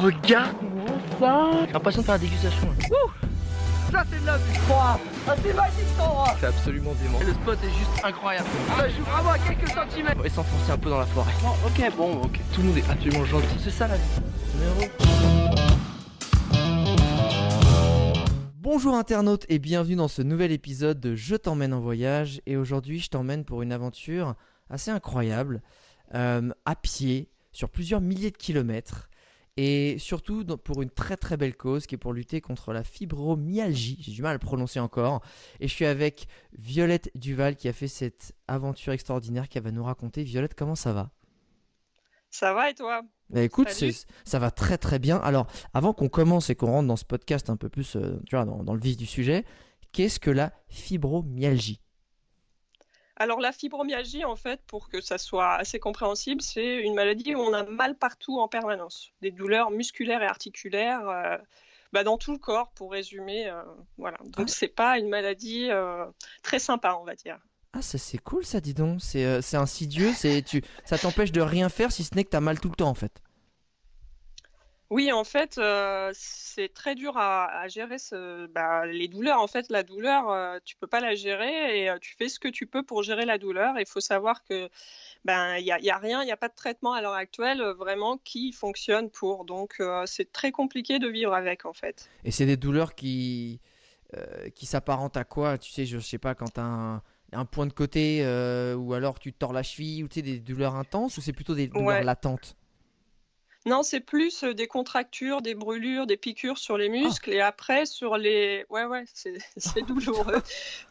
regarde-moi ça J'ai l'impression de faire la dégustation. là. Ça c'est de la vue Ah c'est magique cet endroit C'est absolument dément. Le spot est juste incroyable Ça joue vraiment à quelques centimètres On va s'enfoncer un peu dans la forêt. Bon, ok, bon, ok. Tout le monde est absolument gentil. C'est ça la vie. Numéro. Bonjour internautes et bienvenue dans ce nouvel épisode de Je t'emmène en voyage et aujourd'hui je t'emmène pour une aventure assez incroyable euh, à pied sur plusieurs milliers de kilomètres et surtout pour une très très belle cause qui est pour lutter contre la fibromyalgie, j'ai du mal à le prononcer encore. Et je suis avec Violette Duval qui a fait cette aventure extraordinaire qu'elle va nous raconter. Violette comment ça va? Ça va et toi? Bah écoute, ça va très très bien. Alors, avant qu'on commence et qu'on rentre dans ce podcast un peu plus, euh, tu vois, dans, dans le vif du sujet, qu'est-ce que la fibromyalgie? Alors la fibromyalgie, en fait, pour que ça soit assez compréhensible, c'est une maladie où on a mal partout en permanence. Des douleurs musculaires et articulaires euh, bah, dans tout le corps, pour résumer. euh, voilà. Donc Ah. c'est pas une maladie euh, très sympa, on va dire. Ah, ça c'est cool ça, dis donc. C'est c'est insidieux, c'est tu, ça t'empêche de rien faire si ce n'est que t'as mal tout le temps en fait. Oui, en fait, euh, c'est très dur à, à gérer ce, bah, les douleurs. En fait, la douleur, euh, tu peux pas la gérer et euh, tu fais ce que tu peux pour gérer la douleur. Il faut savoir que ben il y a, il y a rien, il n'y a pas de traitement à l'heure actuelle euh, vraiment qui fonctionne pour. Donc c'est très compliqué de vivre avec en fait. Et c'est des douleurs qui, qui s'apparentent à quoi? Tu sais, je sais pas, quand un, un point de côté ou alors tu te tords la cheville ou tu sais, des douleurs intenses ou c'est plutôt des douleurs Ouais. latentes? Non, c'est plus euh, des contractures, des brûlures, des piqûres sur les muscles et après sur les. Ouais, ouais, c'est douloureux.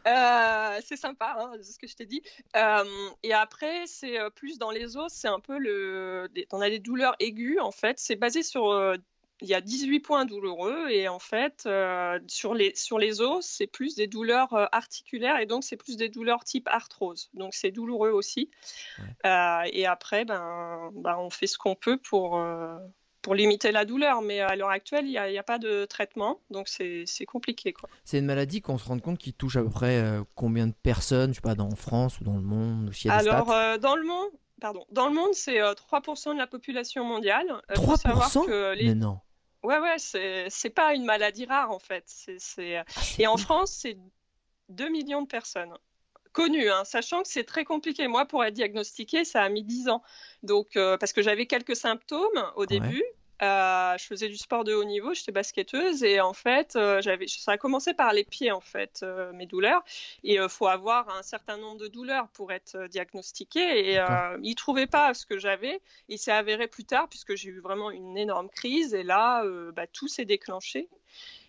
Euh, c'est sympa, hein, c'est ce que je t'ai dit. Euh, et après, c'est plus dans les os, c'est un peu le. On a des douleurs aiguës en fait. C'est basé sur. Il y a 18 points douloureux et en fait, euh, sur, les, sur les os, c'est plus des douleurs euh, articulaires et donc c'est plus des douleurs type arthrose. Donc c'est douloureux aussi. Euh, et après, ben, ben, on fait ce qu'on peut pour, pour limiter la douleur. Mais à l'heure actuelle, il n'y a, pas de traitement, donc c'est compliqué. C'est une maladie qu'on se rend compte qui touche à peu près combien de personnes, je sais pas, dans France ou dans le monde, ou Alors, dans le monde, pardon, dans le monde, c'est euh, 3% de la population mondiale. Euh, faut 3% savoir que les... Mais non. Ouais, ouais, c'est c'est pas une maladie rare en fait. Ah, Et en. France, c'est 2 millions de personnes connues, hein, sachant que c'est très compliqué. Moi, pour être diagnostiquée, ça a mis 10 ans. Donc, euh, parce que j'avais quelques symptômes au début. Euh, je faisais du sport de haut niveau, j'étais basketteuse et en fait, euh, j'avais, ça a commencé par les pieds en fait, euh, mes douleurs. Et il faut avoir un certain nombre de douleurs pour être diagnostiqué. Et ils trouvaient pas ce que j'avais. Il s'est avéré plus tard, puisque j'ai eu vraiment une énorme crise. Et là, bah, tout s'est déclenché.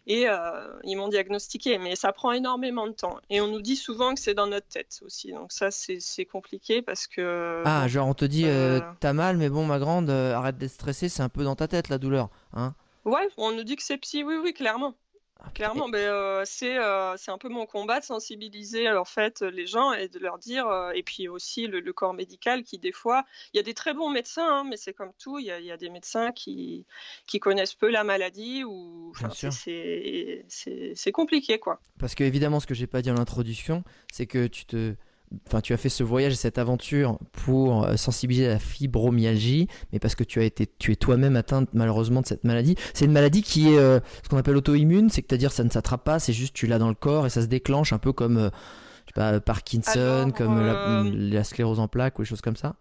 Et euh, ils m'ont diagnostiqué. Mais ça prend énormément de temps. Et on nous dit souvent que c'est dans notre tête aussi. Donc ça, c'est compliqué parce que... Ah, genre on te dit euh, Euh. t'as mal, mais bon, ma grande, arrête d'être stressée, c'est un peu dans ta tête la douleur, hein Ouais, on nous dit que c'est psy. Oui, oui, clairement. Ah, Clairement, euh, c'est euh, c'est un peu mon combat de sensibiliser en fait les gens et de leur dire, euh, et puis aussi le, le corps médical qui des fois, il y a des très bons médecins, hein, mais c'est comme tout, il y y a des médecins qui, qui connaissent peu la maladie ou c'est compliqué quoi. Parce que évidemment, ce que j'ai pas dit en introduction, c'est que tu te, enfin, tu as fait ce voyage, et cette aventure pour euh, sensibiliser à la fibromyalgie, mais parce que tu as été, tu es toi-même atteinte malheureusement de cette maladie. C'est une maladie qui est euh, ce qu'on appelle auto-immune, c'est-à-dire ça ne s'attrape pas, c'est juste tu l'as dans le corps et ça se déclenche un peu comme, euh, je sais pas, Parkinson, Alors, comme la, euh, la sclérose en plaques ou des choses comme ça.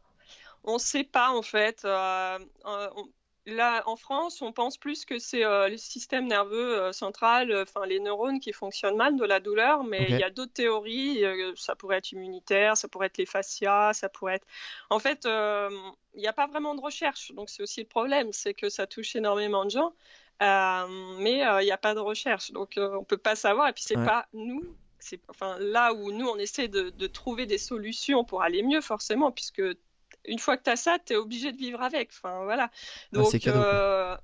On sait pas en fait. euh, euh, on- Là, en France, on pense plus que c'est euh, le système nerveux euh, central, euh, enfin les neurones qui fonctionnent mal de la douleur, mais il y a d'autres théories. ça pourrait être immunitaire, ça pourrait être les fascias, ça pourrait être. En fait, il n'y a pas vraiment de recherche, donc c'est aussi le problème, c'est que ça touche énormément de gens, mais il n'y a pas de recherche, donc on peut pas savoir. Et puis c'est Ouais. pas nous. C'est enfin là où nous on essaie de, de trouver des solutions pour aller mieux forcément, puisque une fois que tu as ça, tu es obligé de vivre avec. Enfin, voilà. Ouais, Donc, cadeau, euh,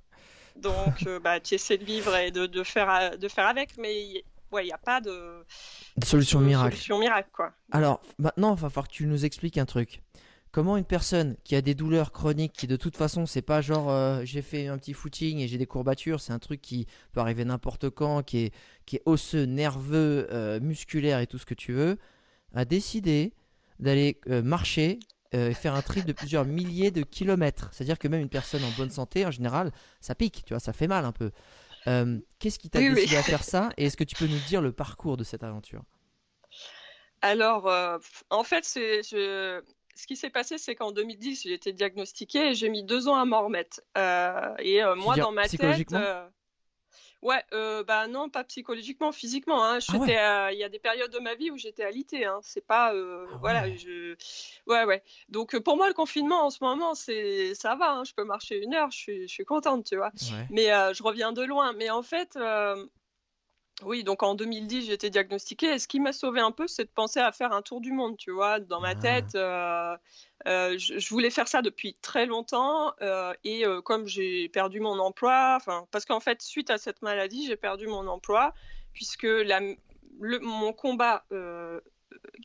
donc euh, bah, tu essaies de vivre et de, de faire, à- de faire avec, mais il ouais, n'y a pas de, Solution de miracle. solution miracle. Quoi. Alors, maintenant, il va falloir que tu nous expliques un truc. Comment une personne qui a des douleurs chroniques, qui de toute façon, c'est pas genre euh, j'ai fait un petit footing et j'ai des courbatures, c'est un truc qui peut arriver n'importe quand, qui est, qui est osseux, nerveux, euh, musculaire et tout ce que tu veux, a décidé d'aller euh, marcher euh, et faire un trip de plusieurs milliers de kilomètres. C'est-à-dire que même une personne en bonne santé, en général, ça pique, tu vois, ça fait mal un peu. Euh, Qu'est-ce qui t'a Oui, oui. décidé à faire ça Et est-ce que tu peux nous dire le parcours de cette aventure? Alors, euh, en fait, je- ce qui s'est passé, c'est qu'en 2010, j'ai été diagnostiquée et j'ai mis deux ans à m'en remettre. Euh, et moi, dire dans ma tête, ouais, euh, bah non, pas psychologiquement, physiquement. hein. Ah J'étais, ouais. à- il y a des périodes de ma vie où j'étais alitée. Hein. C'est pas, euh, Ah voilà, ouais. je, ouais, ouais. Donc euh, pour moi, le confinement en ce moment, c'est, ça va. hein. Je peux marcher une heure, je suis, je suis contente, tu vois. Ouais. Mais euh, je reviens de loin. Mais en fait, oui, donc en 2010, j'ai été diagnostiquée. Et ce qui m'a sauvée un peu, c'est de penser à faire un tour du monde, tu vois. Dans ma Ah. tête, euh, euh, je, je voulais faire ça depuis très longtemps. euh, et comme j'ai perdu mon emploi, parce qu'en fait, suite à cette maladie, j'ai perdu mon emploi, puisque la, le- mon combat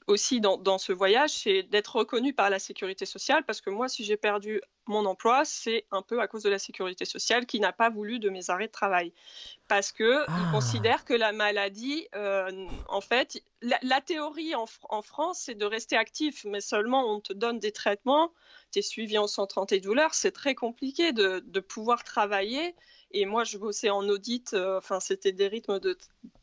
aussi dans, dans ce voyage, c'est d'être reconnu par la sécurité sociale, parce que moi, si j'ai perdu mon emploi, c'est un peu à cause de la sécurité sociale qui n'a pas voulu de mes arrêts de travail. Parce que Ah. ils considèrent que la maladie, euh, en fait, la, la théorie en, en France, c'est de rester actif, mais seulement on te donne des traitements, tu es suivi en centre antidouleur, c'est très compliqué de, de pouvoir travailler. Et moi, je bossais en audit, euh, enfin, c'était des rythmes de.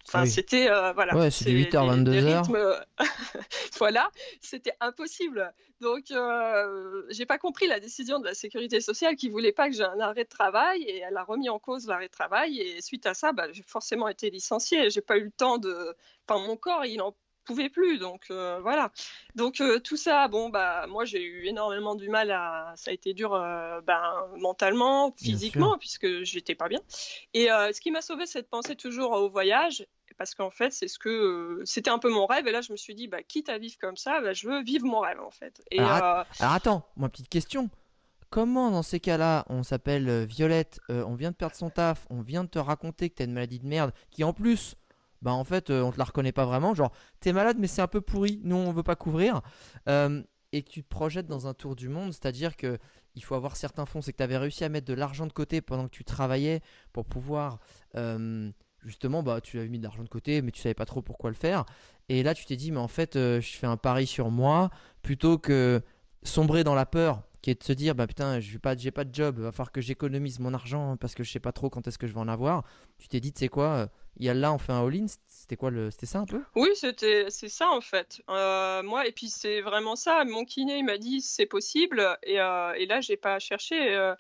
Enfin, Oui. c'était. euh, voilà. Ouais, c'est du des- 8h, des- des 22h. rythmes, voilà, c'était impossible. Donc, euh, j'ai pas compris la décision de la sécurité sociale qui voulait pas que j'ai un arrêt de travail et elle a remis en cause l'arrêt de travail. Et suite à ça, bah, j'ai forcément été licenciée. J'ai pas eu le temps de. Enfin, mon corps, il en pouvait plus. Donc, euh, voilà. Donc, euh, tout ça, bon, bah, moi, j'ai eu énormément du mal à. Ça a été dur, euh, ben, mentalement, physiquement, puisque j'étais pas bien. Et ce qui m'a sauvé, c'est de penser toujours au voyage parce qu'en fait, c'est ce que c'était un peu mon rêve. Et là, je me suis dit, bah, quitte à vivre comme ça, bah, je veux vivre mon rêve en fait. Et Alors, Alors attends, moi petite question. Comment dans ces cas-là, on s'appelle Violette, on vient de perdre son taf, on vient de te raconter que t'as une maladie de merde, qui en plus, bah en fait, euh, on te la reconnaît pas vraiment, genre t'es malade mais c'est un peu pourri, nous on veut pas couvrir, euh, et que tu te projettes dans un tour du monde, c'est-à-dire que il faut avoir certains fonds, c'est que tu avais réussi à mettre de l'argent de côté pendant que tu travaillais pour pouvoir euh, justement, bah tu avais mis de l'argent de côté, mais tu savais pas trop pourquoi le faire, et là tu t'es dit mais en fait je fais un pari sur moi. Plutôt que sombrer dans la peur qui est de se dire bah putain j'ai pas j'ai pas de job va falloir que j'économise mon argent parce que je sais pas trop quand est-ce que je vais en avoir tu t'es dit tu sais quoi euh, il y a là on fait un all-in c'était quoi le c'était ça un peu? Oui, c'était c'est ça en fait. Euh, moi, et puis c'est vraiment ça. Mon kiné, il m'a dit c'est possible. Et, euh, et là, j'ai pas cherché. euh,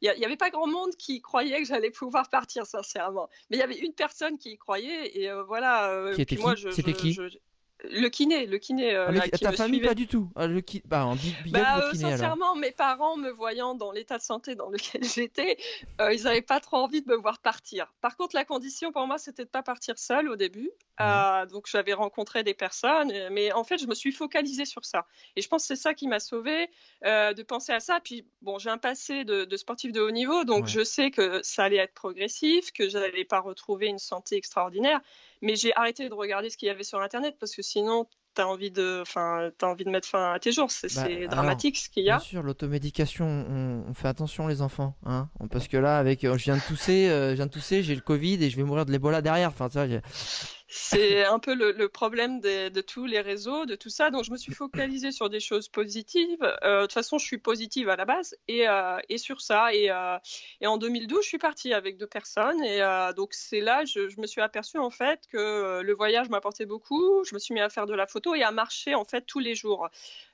Il n'y avait pas grand monde qui croyait que j'allais pouvoir partir, sincèrement. Mais il y avait une personne qui y croyait. Et euh, voilà. euh, Qui était puis moi, qui? je- C'était je- qui? je- Le kiné, le kiné. euh, Ah, le- là, qui ta me famille suivait. pas du tout Ah, le ki- bah en big, big up le euh, kiné alors sincèrement, mes parents me voyant dans l'état de santé dans lequel j'étais, euh, ils n'avaient pas trop envie de me voir partir. Par contre, la condition pour moi, c'était de pas partir seule au début. Euh, donc, j'avais rencontré des personnes, euh, mais en fait, je me suis focalisée sur ça. Et je pense que c'est ça qui m'a sauvée, de penser à ça. Puis, bon, j'ai un passé de, de sportif de haut niveau, donc Ouais. je sais que ça allait être progressif, que je n'allais pas retrouver une santé extraordinaire. Mais j'ai arrêté de regarder ce qu'il y avait sur Internet parce que sinon, t'as envie de, enfin, t'as envie de mettre fin à tes jours. C'est Bah, alors, dramatique ce qu'il y a. Bien sûr, l'automédication, on, on fait attention les enfants, hein, parce que là, avec, euh, je viens de tousser, euh, je viens de tousser, j'ai le Covid et je vais mourir de l'Ebola derrière. Enfin, ça, C'est un peu le, le problème des- de tous les réseaux, de tout ça. Donc, je me suis focalisée sur des choses positives. Euh, de toute façon, je suis positive à la base et, euh, et sur ça. Et, euh, et en 2012, je suis partie avec deux personnes. Et donc, c'est là, je, je me suis aperçue en fait que le voyage m'apportait beaucoup. Je me suis mis à faire de la photo et à marcher en fait tous les jours.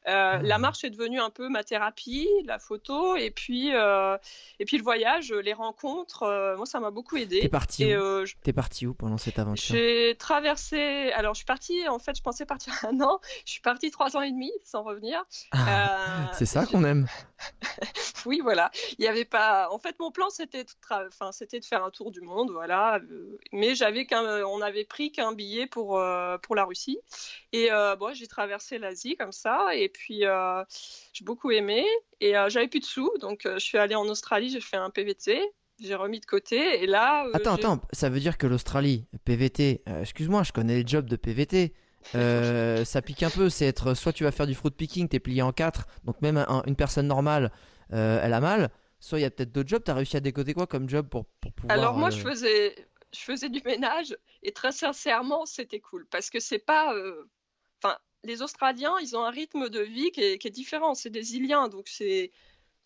Euh, La marche est devenue un peu ma thérapie, la photo, et puis, euh, et puis le voyage, les rencontres. euh, moi, ça m'a beaucoup aidé. T'es parti où je- T'es parti où pendant cette aventure? J'ai traversé. Alors, je suis partie. En fait, je pensais partir un an. Je suis partie trois ans et demi sans revenir. Ah, Euh, C'est ça qu'on aime. oui, voilà. Il y avait pas. En fait, mon plan c'était de tra- enfin, c'était de faire un tour du monde, voilà. Euh, Mais j'avais qu'un, on avait pris qu'un billet pour euh, pour la Russie. Et euh, bon, j'ai traversé l'Asie comme ça. Et puis euh, j'ai beaucoup aimé. Et euh, j'avais plus de sous, donc euh, je suis allée en Australie. J'ai fait un PVT. J'ai remis de côté. Et là. euh, Attends, attends, ça veut dire que l'Australie, PVT, euh, excuse-moi, je connais les jobs de PVT. euh, ça pique un peu, c'est être soit tu vas faire du fruit picking, t'es plié en quatre, donc même un- une personne normale, elle a mal. Soit il y a peut-être d'autres jobs, t'as réussi à décoder quoi comme job pour, pour pouvoir. Alors moi, je faisais, je faisais du ménage et très sincèrement, c'était cool parce que c'est pas, enfin, les Australiens, ils ont un rythme de vie qui est, qui est différent. C'est des Iliens, donc c'est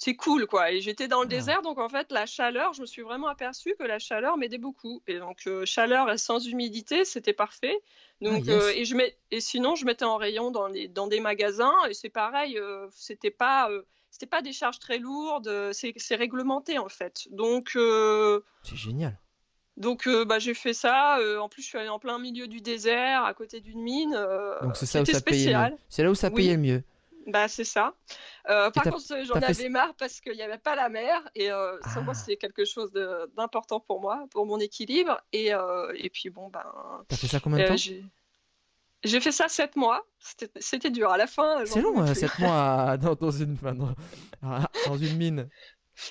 c'est cool quoi. Et j'étais dans le désert, donc en fait la chaleur, je me suis vraiment aperçue que la chaleur m'aidait beaucoup. Et donc euh, chaleur sans humidité, c'était parfait. Donc Ah, yes. euh, et je mets et sinon je mettais en rayon dans les dans des magasins et c'est pareil, euh, c'était pas euh, c'était pas des charges très lourdes, c'est réglementé en fait. Donc C'est génial. donc euh, bah, j'ai fait ça. euh, en plus je suis allée en plein milieu du désert, à côté d'une mine. euh, Donc c'est ça où ça payait le spécial. mieux. C'est là où ça Oui. payait le mieux. Bah, c'est ça. Euh, par contre, j'en avais marre parce qu'il n'y avait pas la mer. Et euh, ça, moi, Ah. c'est quelque chose d'important pour moi, pour mon équilibre. Et, euh, et puis, bon, ben. T'as fait ça combien de temps? j'ai fait ça sept mois. C'était dur. À la fin, C'est long, pouvais hein, plus. 7 mois dans, dans une, enfin, dans, dans une mine.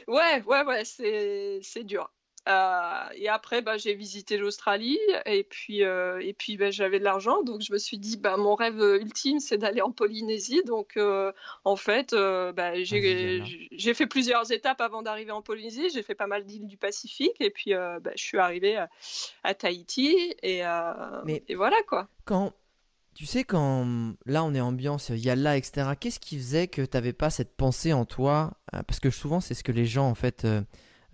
Ouais, ouais, ouais, c'est dur. Euh, et après, bah, j'ai visité l'Australie et puis, euh, et puis bah, j'avais de l'argent, donc je me suis dit, bah, mon rêve ultime, c'est d'aller en Polynésie. Donc, euh, en fait, bah, Vas-y, j'ai fait plusieurs étapes avant d'arriver en Polynésie. J'ai fait pas mal d'îles du Pacifique et puis bah, je suis arrivée à, à Tahiti et, Mais- et voilà quoi. Quand, tu sais, quand là on est ambiance yalla, etc., qu'est-ce qui faisait que t'avais pas cette pensée en toi? Parce que souvent c'est ce que les gens en fait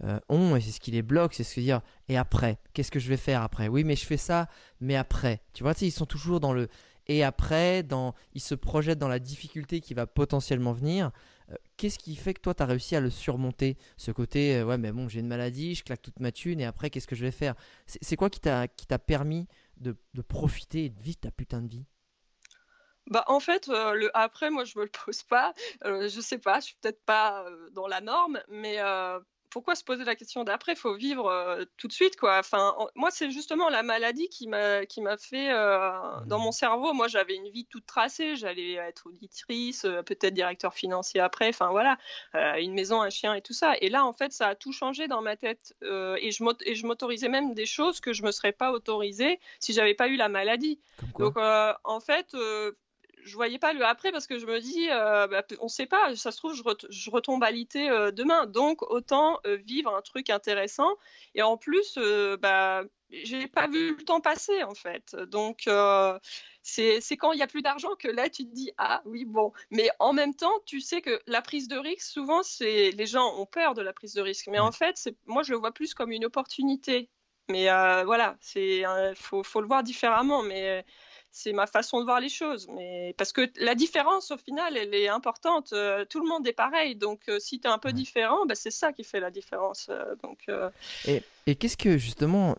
euh, ont et c'est ce qui les bloque, c'est se dire et après, qu'est-ce que je vais faire après? Oui, mais je fais ça, mais après. Tu vois, ils sont toujours dans le et après, dans, ils se projettent dans la difficulté qui va potentiellement venir. Euh, Qu'est-ce qui fait que toi, tu as réussi à le surmonter Ce côté, euh, ouais, mais bon, j'ai une maladie, je claque toute ma thune, et après, qu'est-ce que je vais faire? C'est quoi qui t'a permis de, de profiter et de vivre ta putain de vie? Bah, en fait, euh, le après, moi, je me le pose pas. Euh, je sais pas, je suis peut-être pas dans la norme, mais pourquoi se poser la question d'après? Il faut vivre euh, tout de suite, quoi. Enfin, en- moi, c'est justement la maladie qui m'a qui m'a fait euh, dans mon cerveau. Moi, j'avais une vie toute tracée. J'allais être auditrice, euh, peut-être directeur financier après. Enfin, voilà, une maison, un chien et tout ça. Et là, en fait, ça a tout changé dans ma tête. Et je m'autorisais même des choses que je me serais pas autorisée si j'avais pas eu la maladie. Donc, en fait, je voyais pas le après parce que je me dis, euh, bah, on sait pas, ça se trouve, je, ret- je retombe à l'ité euh, demain. Donc, autant euh, vivre un truc intéressant. Et en plus, euh, bah, j'ai pas vu le temps passer, en fait. Donc, euh, c'est quand il y a plus d'argent que là, tu te dis, ah oui, bon. Mais en même temps, tu sais que la prise de risque, souvent, c'est les gens ont peur de la prise de risque. Mais en fait, moi, je le vois plus comme une opportunité. Mais voilà, c'est faut, faut le voir différemment. Mais c'est ma façon de voir les choses. Mais parce que la différence, au final, elle est importante. Euh, tout le monde est pareil. Donc, euh, si tu es un peu Ouais. différent, bah, c'est ça qui fait la différence. Euh, donc, Et, et qu'est-ce que justement,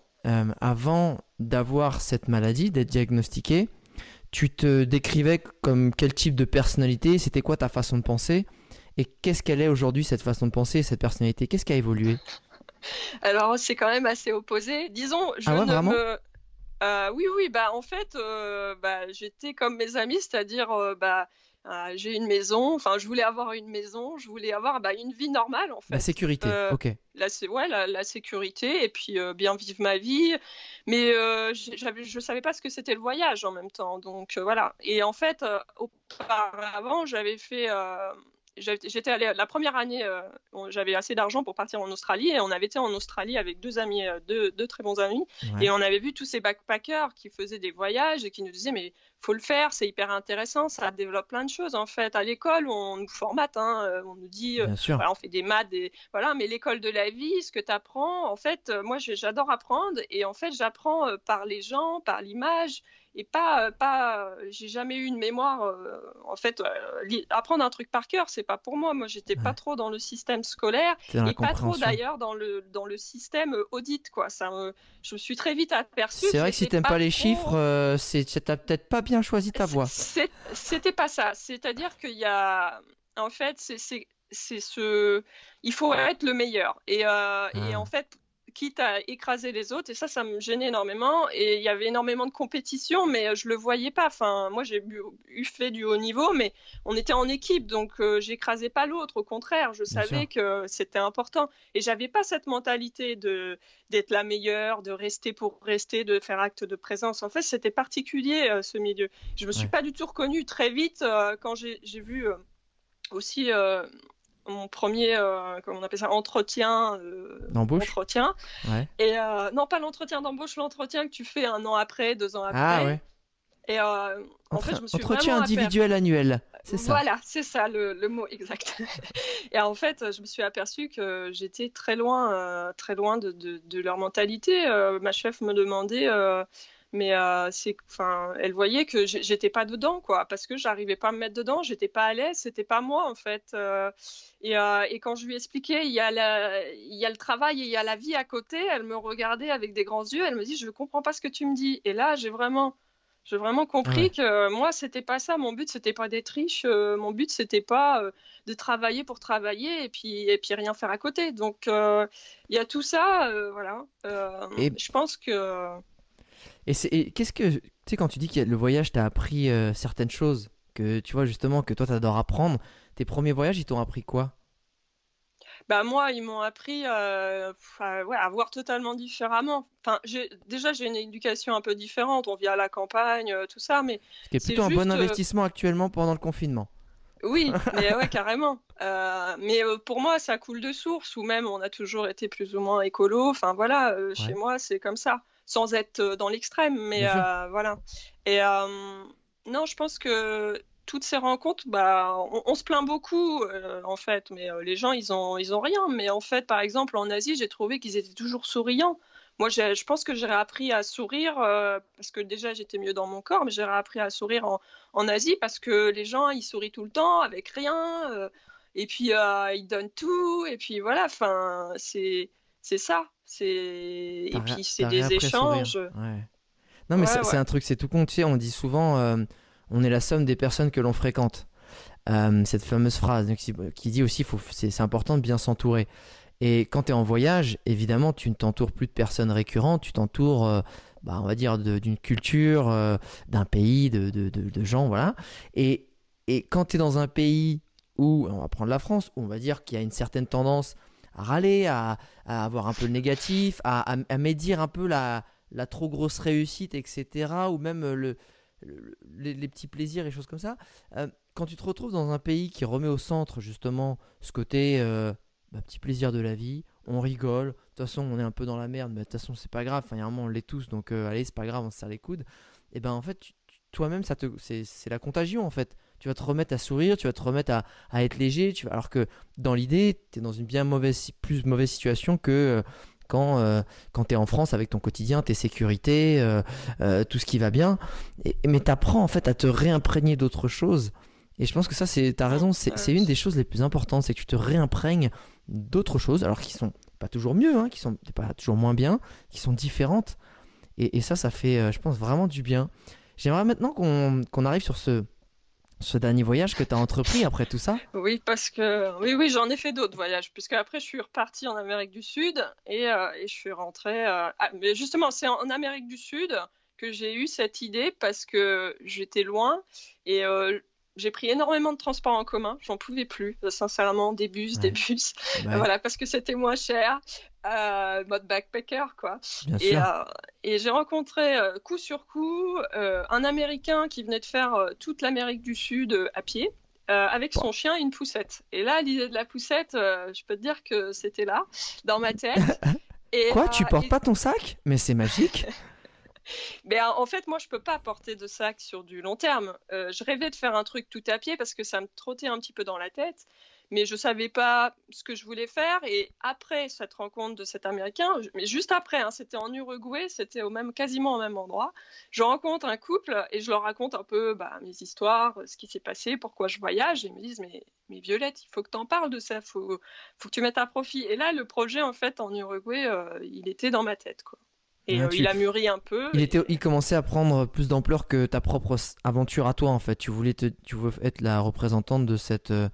avant d'avoir cette maladie, d'être diagnostiqué, tu te décrivais comme quel type de personnalité C'était quoi ta façon de penser Et qu'est-ce qu'elle est aujourd'hui, cette façon de penser, cette personnalité Qu'est-ce qui a évolué? Alors, c'est quand même assez opposé. Disons, je Ah ouais, ne me. Euh, oui, oui, bah en fait, euh, bah, j'étais comme mes amis, c'est-à-dire, euh, bah, euh, j'ai une maison, enfin, je voulais avoir une maison, je voulais avoir bah, une vie normale, en La fait. sécurité, Euh, ok. la, ouais, la, la sécurité et puis bien vivre ma vie. Mais je savais pas ce que c'était le voyage en même temps. Donc voilà. Et en fait, auparavant, j'avais fait. J'étais allée la première année, euh, j'avais assez d'argent pour partir en Australie et on avait été en Australie avec deux amis, euh, deux, deux très bons amis, Ouais. et on avait vu tous ces backpackers qui faisaient des voyages et qui nous disaient mais faut le faire, c'est hyper intéressant, ça développe plein de choses en fait. À l'école, on nous formate, hein, euh, on nous dit euh, voilà, on fait des maths, des... voilà, mais l'école de la vie, ce que tu apprends, en fait, moi j'adore apprendre et en fait j'apprends par les gens, par l'image et pas, euh, pas, euh, j'ai jamais eu une mémoire. euh, en fait, apprendre un truc par cœur, c'est pas pour moi. Moi, j'étais pas Ouais. trop dans le système scolaire et pas trop d'ailleurs dans le dans le système audit, quoi. Ça, me- je me suis très vite aperçue. C'est vrai que si t'aimes pas les trop- chiffres, euh, c'est t'as peut-être pas bien choisi ta voie. C'était pas ça. C'est-à-dire qu'il y a, en fait, c'est c'est- c'est ce, il faut être le meilleur. Et, euh, et Ah. en fait, quitte à écraser les autres, et ça, ça me gênait énormément. Et il y avait énormément de compétition, mais je le voyais pas. Enfin, moi, j'ai eu, fait du haut niveau, mais on était en équipe, donc euh, j'écrasais pas l'autre. Au contraire, je Bien savais sûr. que c'était important. Et j'avais pas cette mentalité de d'être la meilleure, de rester pour rester, de faire acte de présence. En fait, c'était particulier euh, ce milieu. Je me suis Ouais. pas du tout reconnue très vite euh, quand j'ai vu euh, aussi euh, mon premier, euh, comment on appelle ça, entretien. euh, D'embauche entretien. Ouais. Et euh, non, pas l'entretien d'embauche, l'entretien que tu fais un an après, deux ans après. Ah ouais. Et euh, en fait, je me suis Entretien individuel annuel, c'est ça. Voilà, c'est ça le, le mot exact. et en fait, je me suis aperçue que j'étais très loin, euh, très loin de, de- de leur mentalité. Euh, ma chef me demandait, mais euh, c'est, enfin, elle voyait que j'étais pas dedans, quoi, parce que j'arrivais pas à me mettre dedans, j'étais pas à l'aise, c'était pas moi en fait. Euh, et, euh, et quand je lui expliquais, il y a la, il y a le travail et il y a la vie à côté, elle me regardait avec des grands yeux, elle me dit, je comprends pas ce que tu me dis. Et là, j'ai vraiment j'ai vraiment compris Ouais. que moi, c'était pas ça. Mon but, c'était pas d'être riche. mon but, c'était pas de travailler pour travailler et puis, et puis rien faire à côté. Donc, il y a tout ça. voilà. Et- Je pense que. Et c'est qu'est-ce que tu sais quand tu dis que le voyage t'a appris euh, certaines choses que tu vois justement que toi t'adores apprendre, tes premiers voyages ils t'ont appris quoi? Bah, moi, ils m'ont appris euh, à, ouais, à voir totalement différemment. Enfin, déjà, j'ai une éducation un peu différente. On vit à la campagne, euh, tout ça. Mais Ce qui est C'est plutôt un bon juste, investissement actuellement pendant le confinement. Oui, mais ouais, carrément. Euh, mais euh, pour moi, ça coule de source, ou même on a toujours été plus ou moins écolo. Enfin voilà, euh, chez moi, c'est comme ça, sans être euh, dans l'extrême, mais euh, voilà. Et euh, non, je pense que toutes ces rencontres, bah, on, on se plaint beaucoup euh, en fait, mais euh, les gens, ils ont, ils ont rien. Mais en fait, par exemple, en Asie, j'ai trouvé qu'ils étaient toujours souriants. Moi, je pense que j'ai appris à sourire euh, parce que déjà j'étais mieux dans mon corps, mais j'ai appris à sourire en, en Asie parce que les gens ils sourient tout le temps avec rien et puis ils donnent tout et puis voilà. Enfin, c'est c'est ça. C'est et puis c'est des échanges. Ouais. Non mais Ouais, c'est ouais. un truc, c'est tout con. Tu sais, on dit souvent, euh, on est la somme des personnes que l'on fréquente. Euh, cette fameuse phrase donc, qui, dit aussi, c'est important de bien s'entourer. Et quand tu es en voyage, évidemment, tu ne t'entoures plus de personnes récurrentes, tu t'entoures, euh, bah, on va dire, d'une culture, d'un pays, de, de- de- de gens, voilà. Et, et quand tu es dans un pays où, on va prendre la France, où on va dire qu'il y a une certaine tendance râler, à, avoir un peu le négatif, à, médire un peu la, trop grosse réussite, etc. Ou même le, le- les, petits plaisirs et choses comme ça. Euh, quand tu te retrouves dans un pays qui remet au centre justement ce côté euh, bah, petit plaisir de la vie, on rigole, de toute façon on est un peu dans la merde, mais de toute façon c'est pas grave, enfin, il y a un moment on l'est tous, donc euh, allez c'est pas grave, on se serre les coudes. Et ben en fait toi-même ça c'est la contagion en fait. Tu vas te remettre à sourire, tu vas te remettre à, à être léger, tu vas- alors que dans l'idée tu es dans une bien mauvaise plus mauvaise situation que euh, quand, euh, quand tu es en France avec ton quotidien, tes sécurités, euh, tout ce qui va bien. Mais tu apprends en fait à te réimprégner d'autres choses. Et je pense que ça, c'est, t'as raison, c'est, une des choses les plus importantes, c'est que tu te réimprègnes d'autres choses, alors qui sont pas toujours mieux, hein, qui sont pas toujours moins bien, qui sont différentes. Et, ça, ça fait, je pense, vraiment du bien. J'aimerais maintenant qu'on arrive sur ce, ce dernier voyage que tu as entrepris après tout ça. Oui, parce que oui, oui, j'en ai fait d'autres voyages, puisque après je suis repartie en Amérique du Sud et, euh, et je suis rentrée. euh, ah, mais justement, c'est en Amérique du Sud que j'ai eu cette idée parce que j'étais loin et euh, j'ai pris énormément de transports en commun. J'en pouvais plus, euh, sincèrement, des bus, des bus, Ouais, voilà, parce que c'était moins cher, euh, mode backpacker, quoi. bien Et, sûr. euh, et j'ai rencontré euh, coup sur coup un Américain qui venait de faire toute l'Amérique du Sud à pied. avec son chien et une poussette. Et là, l'idée de la poussette, je peux te dire que c'était là, dans ma tête. Et, Quoi, tu portes et- pas ton sac? Mais c'est magique. mais euh, en fait, moi, je peux pas porter de sac sur du long terme. Euh, je rêvais de faire un truc tout à pied parce que ça me trottait un petit peu dans la tête, mais je savais pas ce que je voulais faire. Et après cette rencontre de cet Américain, mais juste après, hein, c'était en Uruguay, c'était au même, quasiment au même endroit. Je rencontre un couple et je leur raconte un peu bah, mes histoires, ce qui s'est passé, pourquoi je voyage. Et ils me disent mais, Violette, il faut que tu en parles de ça, faut, faut que tu mettes à profit. Et là, le projet en fait en Uruguay, euh, il était dans ma tête, quoi. Et Ah, euh, tu- il a mûri un peu. Il, et- était, il commençait à prendre plus d'ampleur que ta propre aventure à toi en fait. Tu voulais, te, tu voulais être la représentante de cette, euh,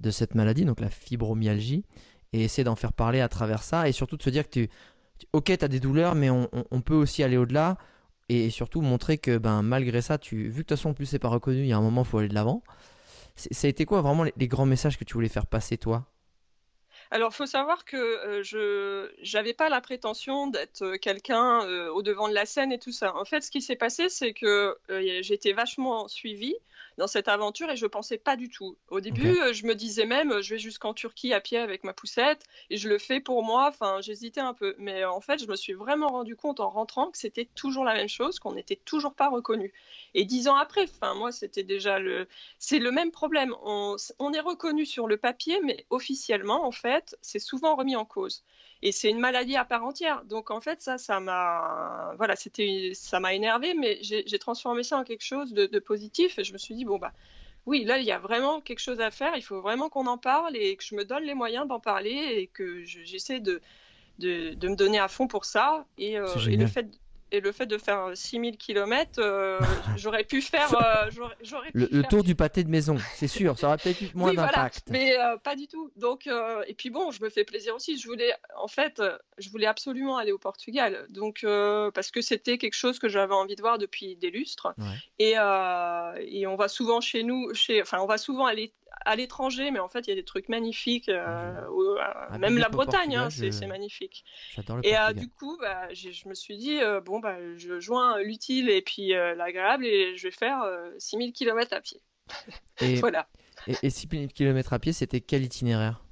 de cette maladie, donc la fibromyalgie, et essayer d'en faire parler à travers ça, et surtout de se dire que tu, tu- ok, tu as des douleurs, mais on, on- on peut aussi aller au-delà, et surtout montrer que ben, malgré ça, tu, vu que de toute façon en plus c'est pas reconnu, il y a un moment, il faut aller de l'avant. Ça a été quoi vraiment les, les grands messages que tu voulais faire passer toi? Alors, faut savoir que euh, je j'avais pas la prétention d'être euh, quelqu'un euh, au devant de la scène et tout ça. En fait, ce qui s'est passé, c'est que euh, été vachement suivie dans cette aventure et je pensais pas du tout. Au début, je me disais même, je vais jusqu'en Turquie à pied avec ma poussette et je le fais pour moi. Enfin, j'hésitais un peu, mais en fait, je me suis vraiment rendu compte en rentrant que c'était toujours la même chose, qu'on n'était toujours pas reconnu. Et dix ans après, enfin, moi, c'était déjà le, c'est le même problème. On, on est reconnu sur le papier, mais officiellement, en fait, c'est souvent remis en cause et c'est une maladie à part entière. Donc en fait, ça, ça m'a, voilà, c'était, ça m'a énervé, mais j'ai transformé ça en quelque chose de, de, positif. Et je me suis dit bon bah, oui, là, il y a vraiment quelque chose à faire. Il faut vraiment qu'on en parle et que je me donne les moyens d'en parler et que j'essaie de, de, de, me donner à fond pour ça. Et, euh, et le fait et le fait de faire 6000 km, euh, j'aurais pu faire. Euh, pu le, faire... tour du pâté de maison, c'est sûr, ça aurait peut-être eu moins oui, d'impact. Voilà, mais euh, pas du tout. Donc, euh, et puis bon, je me fais plaisir aussi. Je voulais, en fait, je voulais absolument aller au Portugal. Donc, parce que c'était quelque chose que j'avais envie de voir depuis des lustres. Ouais. Et, et on va souvent chez nous, chez, enfin, on va souvent aller à l'étranger, mais en fait, il y a des trucs magnifiques. Euh, où, Ah, même la Bretagne, hein, c'est je- magnifique. Le Et euh, du coup, bah, je me suis dit, euh, bon, bah, je joins l'utile et puis euh, l'agréable et je vais faire euh, 6000 km à pied. Et, Voilà. et, et 6000 km à pied, c'était quel itinéraire?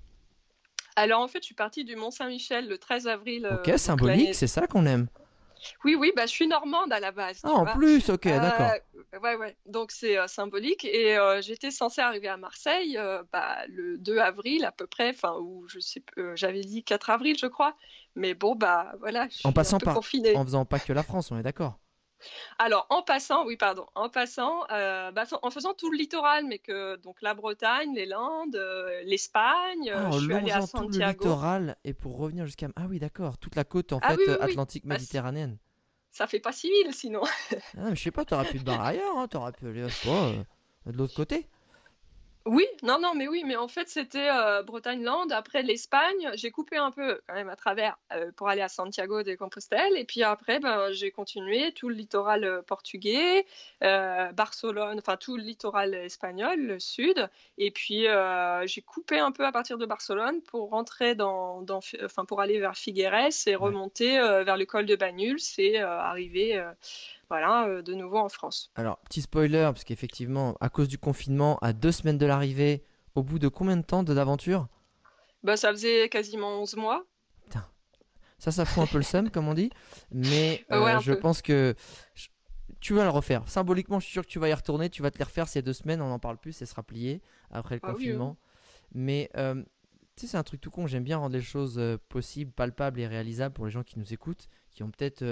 Alors, en fait, je suis partie du Mont-Saint-Michel le 13 avril. euh, Ok, symbolique, c'est ça qu'on aime. Oui, oui, bah, je suis normande à la base. Ah, en vois. plus, ok, Euh, d'accord. ouais, ouais. Donc c'est euh, symbolique. Et euh, j'étais censée arriver à Marseille bah, le 2 avril à peu près, enfin, ou je sais, j'avais dit 4 avril, je crois. Mais bon, bah voilà, je suis En passant un peu par- confinée. En faisant pas que la France, on est d'accord. Alors, en passant, oui, pardon, en passant, euh, bah, en faisant tout le littoral, mais que donc la Bretagne, les Landes, euh, l'Espagne, euh, en je suis allée à longeant tout le littoral et pour revenir jusqu'à. Ah oui, d'accord, toute la côte en Ah fait oui, oui, oui. atlantique Bah, méditerranéenne. Ça fait pas civil sinon. Ah, mais je sais pas, t'aurais pu te barrer ailleurs, hein, t'aurais pu aller, je sais pas, euh, de l'autre côté. Oui, non, non, mais oui, mais en fait, c'était euh, Bretagne-Land. Après l'Espagne, j'ai coupé un peu quand même à travers euh, pour aller à Santiago de Compostelle. Et puis après, ben, j'ai continué tout le littoral euh, portugais, euh, Barcelone, enfin tout le littoral espagnol, le sud. Et puis j'ai coupé un peu à partir de Barcelone pour rentrer dans, dans enfin pour aller vers Figueres et remonter vers le col de euh, arriver, euh, voilà, euh, de nouveau en France. Alors, petit spoiler, parce qu'effectivement, à cause du confinement, à deux semaines de l'arrivée, au bout de combien de temps de- d'aventure? Ben, ça faisait quasiment 11 mois. Ça, ça fout un peu le seum, comme on dit. Mais euh, je peu. pense que je- tu vas le refaire. Symboliquement, je suis sûr que tu vas y retourner. Tu vas te les refaire ces deux semaines. On n'en parle plus. Ça sera plié après le Ah oui, confinement. Mais euh, tu sais, c'est un truc tout con. J'aime bien rendre les choses euh, possibles, palpables et réalisables pour les gens qui nous écoutent, qui ont peut-être.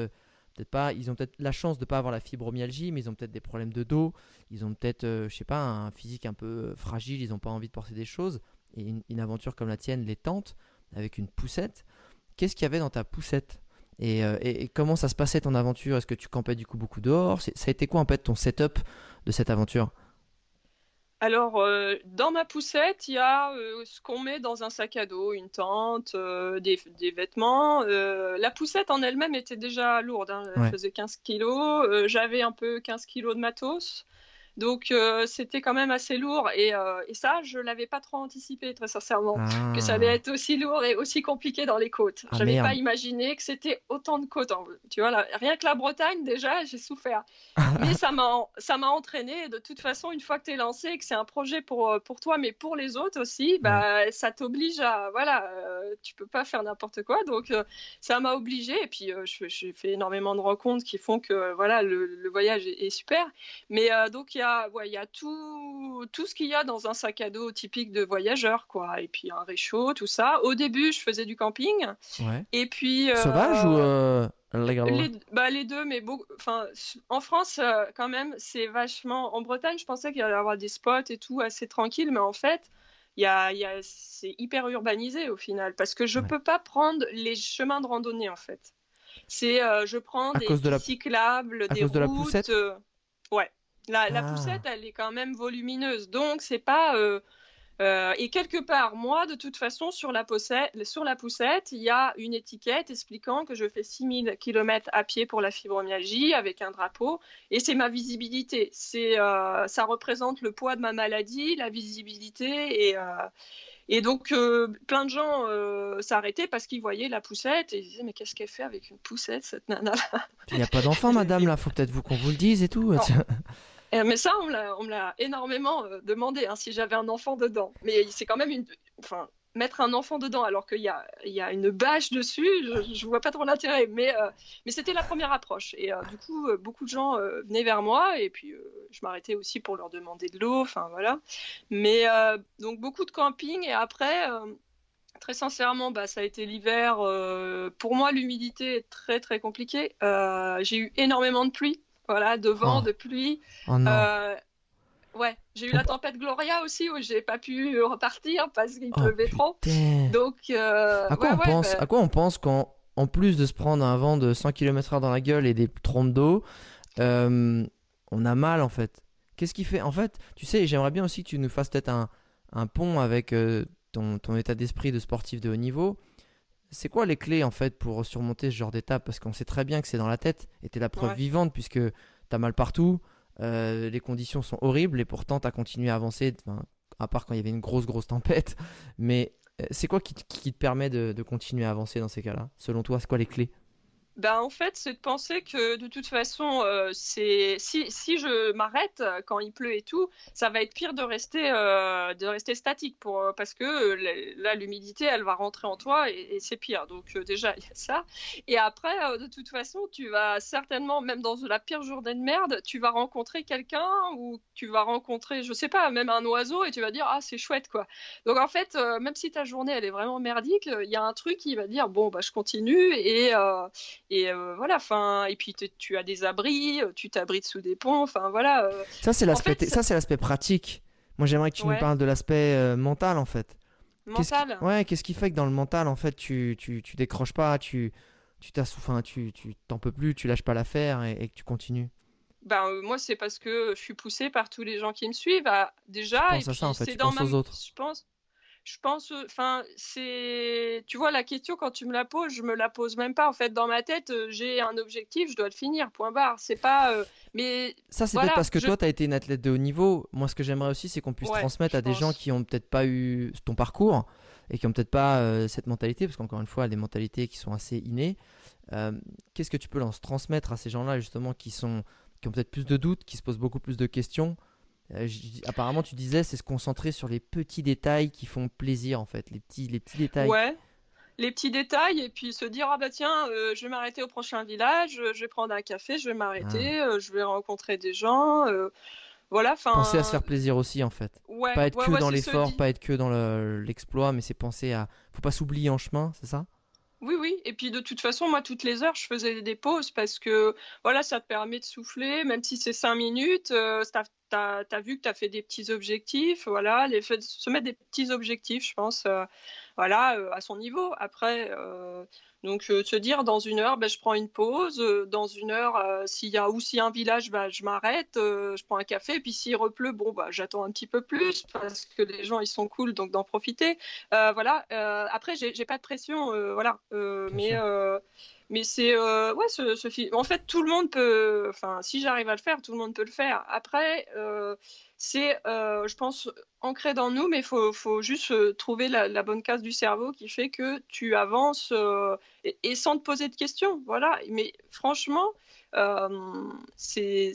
Pas, ils ont peut-être la chance de pas avoir la fibromyalgie, mais ils ont peut-être des problèmes de dos, ils ont peut-être, euh, je sais pas, un physique un peu euh, fragile, ils n'ont pas envie de porter des choses. Et une, aventure comme la tienne les tente avec une poussette. Qu'est-ce qu'il y avait dans ta poussette? Et, euh, et- et comment ça se passait ton aventure? Est-ce que tu campais du coup beaucoup dehors? Ça a été quoi en fait ton setup de cette aventure? Alors, euh, dans ma poussette, il y a euh, ce qu'on met dans un sac à dos, une tente, euh, des, des vêtements. La poussette en elle-même était déjà lourde, hein, elle Ouais. faisait 15 kilos. J'avais un peu 15 kilos de matos. Donc, euh, c'était quand même assez lourd. Et, euh, et ça, je l'avais pas trop anticipé, très sincèrement. Ah. Que ça allait être aussi lourd et aussi compliqué dans les côtes. Ah, J'avais pas imaginé que c'était autant de côtes. en- Tu vois, là, rien que la Bretagne, déjà, j'ai souffert. Mais ça m'a ça m'a entraîné. De toute façon, une fois que tu es lancé et que c'est un projet pour, euh, pour toi, mais pour les autres aussi, bah, ça t'oblige à. Voilà, euh, tu peux pas faire n'importe quoi. Donc, ça m'a obligé. Et puis, j'ai fait énormément de rencontres qui font que voilà, le, le voyage est, est super. Mais donc, il y a, ouais, il y a tout, tout ce qu'il y a dans un sac à dos typique de voyageur, quoi. Et puis, un réchaud, tout ça. Au début, je faisais du camping. Ouais. Et puis. euh, Sauvage ou euh, les, bah, les deux, mais beaucoup, en France, euh, quand même, c'est vachement. En Bretagne, je pensais qu'il y allait y avoir des spots et tout assez tranquille, mais en fait, y a, y a... c'est hyper urbanisé au final, parce que je Ouais. peux pas prendre les chemins de randonnée en fait. C'est, euh, je prends À des de cyclables, à des cause de la routes. poussette? euh, Ouais. La, la Ah. poussette, elle est quand même volumineuse, donc c'est pas. euh, euh, et quelque part, moi, de toute façon, sur la, poussette, sur la poussette, il y a une étiquette expliquant que je fais 6000 km à pied pour la fibromyalgie avec un drapeau. Et c'est ma visibilité. C'est, euh, ça représente le poids de ma maladie, la visibilité. Et, et donc, plein de gens s'arrêtaient parce qu'ils voyaient la poussette et ils disaient Mais qu'est-ce qu'elle fait avec une poussette, cette nana Il n'y a pas d'enfant, madame, là. Faut peut-être vous qu'on vous le dise et tout. Euh, mais ça, on me l'a- énormément euh, demandé, hein, si j'avais un enfant dedans. Mais c'est quand même une. Enfin, mettre un enfant dedans alors qu'il y a, une bâche dessus, je, je vois pas trop l'intérêt. Mais, euh, mais c'était la première approche. Et du coup, beaucoup de gens venaient vers moi et puis je m'arrêtais aussi pour leur demander de l'eau. Enfin, voilà. Mais donc, beaucoup de camping. Et après. Très sincèrement, bah, ça a été l'hiver. pour moi, l'humidité est très très compliquée. J'ai eu énormément de pluie, voilà, de vent, Oh. de pluie. Oh non. Euh, ouais, j'ai eu la tempête Gloria aussi où j'ai pas pu repartir parce qu'il Oh, pleuvait trop. Donc, euh, À quoi, ouais, on ouais, pense, bah, à quoi on pense quand, en plus de se prendre un vent de 100 km/h dans la gueule et des trompes d'eau, euh, on a mal en fait Qu'est-ce qui fait En fait, tu sais, j'aimerais bien aussi que tu nous fasses peut-être un, un pont avec euh, ton, ton état d'esprit de sportif de haut niveau. C'est quoi les clés en fait pour surmonter ce genre d'étape? Parce qu'on sait très bien que c'est dans la tête et t'es la preuve Ouais. vivante puisque t'as mal partout, euh, les conditions sont horribles et pourtant t'as continué à avancer, enfin, à part quand il y avait une grosse grosse tempête. Mais euh, c'est quoi qui, te- qui te permet de, de continuer à avancer dans ces cas-là? Selon toi, c'est quoi les clés? Bah, en fait, c'est de penser que de toute façon, euh, si, si je m'arrête euh, quand il pleut et tout, ça va être pire de rester euh, de rester statique pour euh, parce que là l'humidité elle va rentrer en toi et, c'est pire. Donc déjà il y a ça. Et après de toute façon, tu vas certainement même dans la pire journée de merde, tu vas rencontrer quelqu'un ou tu vas rencontrer je sais pas même un oiseau et tu vas dire ah c'est chouette quoi. Donc en fait, même si ta journée elle est vraiment merdique, il y a un truc qui va dire bon bah je continue et et euh, voilà, enfin, et puis tu as des abris, euh, tu t'abrites sous des ponts, enfin voilà. euh, Ça, c'est l'aspect, fait, ça, c'est l'aspect pratique. Moi, j'aimerais que tu Ouais. nous parles de l'aspect euh, mental en fait. Qu'est-ce qui- mental. Ouais, qu'est-ce qui fait que dans le mental, en fait, tu, tu, tu décroches pas, tu tu enfin, tu tu t'en peux plus, tu lâches pas l'affaire et, et que tu continues? Ben, euh, moi, c'est parce que je suis poussée par tous les gens qui me suivent, à- déjà. Tu et penses à puis ça, en fait, c'est dans ma- aux autres. Je pense. Je pense, euh, enfin, c'est, tu vois, la question quand tu me la poses, je me la pose même pas. En fait, dans ma tête, euh, j'ai un objectif, je dois le finir. Point barre. C'est pas, euh, mais Ça, c'est Voilà, peut-être parce que je- toi, tu as été une athlète de haut niveau. Moi, ce que j'aimerais aussi, c'est qu'on puisse Ouais, transmettre à des gens qui ont peut-être pas eu ton parcours et qui ont peut-être pas euh, cette mentalité, parce qu'encore une fois, des mentalités qui sont assez innées. Euh, Qu'est-ce que tu peux leur transmettre à ces gens-là, justement, qui, sont, qui ont peut-être plus de doutes, qui se posent beaucoup plus de questions Euh, Apparemment, tu disais, c'est se concentrer sur les petits détails qui font plaisir, en fait. Les petits, les petits détails. Ouais, les petits détails et puis se dire ah bah tiens euh, je vais m'arrêter au prochain village, euh, je vais prendre un café, je vais m'arrêter, euh, je vais rencontrer des gens, voilà. Enfin. Penser à se faire plaisir aussi, en fait. Ouais, Pas être ouais, que ouais, dans l'effort, pas être que dans le- l'exploit, mais c'est penser à. Faut pas s'oublier en chemin, c'est ça? Oui, oui. Et puis de toute façon, moi, toutes les heures, je faisais des pauses parce que voilà, ça te permet de souffler, même si c'est cinq minutes. Euh, t'as vu que tu as fait des petits objectifs. Voilà, les, se mettre des petits objectifs, je pense, euh, voilà, euh, à son niveau. Après, euh, donc euh, se dire dans une heure, ben, je prends une pause. euh, dans une heure, euh, s'il y a ou a un village, ben, je m'arrête, euh, je prends un café. Et puis s'il repleut, bon, bah, j'attends un petit peu plus parce que les gens, ils sont cool, donc d'en profiter. Voilà. après, j'ai pas de pression, voilà. Mais mais c'est euh, ouais, ce, film. En fait, tout le monde peut. Enfin, si j'arrive à le faire, tout le monde peut le faire. Après, euh, c'est, euh, je pense, ancré dans nous, mais il faut, faut juste trouver la, bonne case du cerveau qui fait que tu avances et, sans te poser de questions. Voilà. Mais franchement, c'est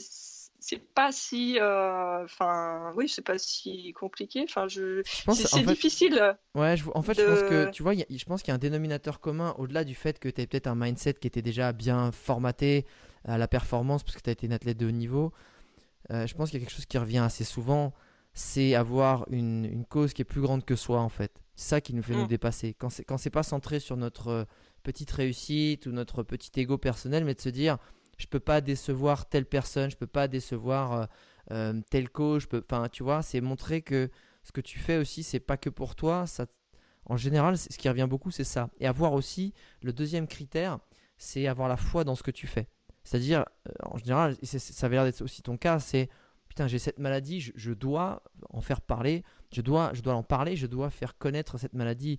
c'est pas si euh, enfin oui c'est pas si compliqué enfin je c'est en c'est fait, difficile Ouais, je, en fait, je pense que tu vois, il y a- je pense qu'il y a un dénominateur commun au-delà du fait que tu as peut-être un mindset qui était déjà bien formaté à la performance parce que tu as été une athlète de haut niveau. Euh, je pense qu'il y a quelque chose qui revient assez souvent, c'est avoir une, une cause qui est plus grande que soi en fait. C'est ça qui nous fait nous Mm. dépasser. Quand c'est quand c'est pas centré sur notre euh, petite réussite ou notre petit ego personnel, mais de se dire je peux pas décevoir telle personne, je peux pas décevoir euh, euh, tel coach, peux, enfin tu vois, c'est montrer que ce que tu fais aussi, c'est pas que pour toi. Ça, en général, ce qui revient beaucoup, c'est ça. Et avoir aussi le deuxième critère, c'est avoir la foi dans ce que tu fais. C'est-à-dire, euh, en général, ça avait l'air d'être aussi ton cas, c'est putain, j'ai cette maladie, je, dois en faire parler, je dois, je dois en parler, je dois faire connaître cette maladie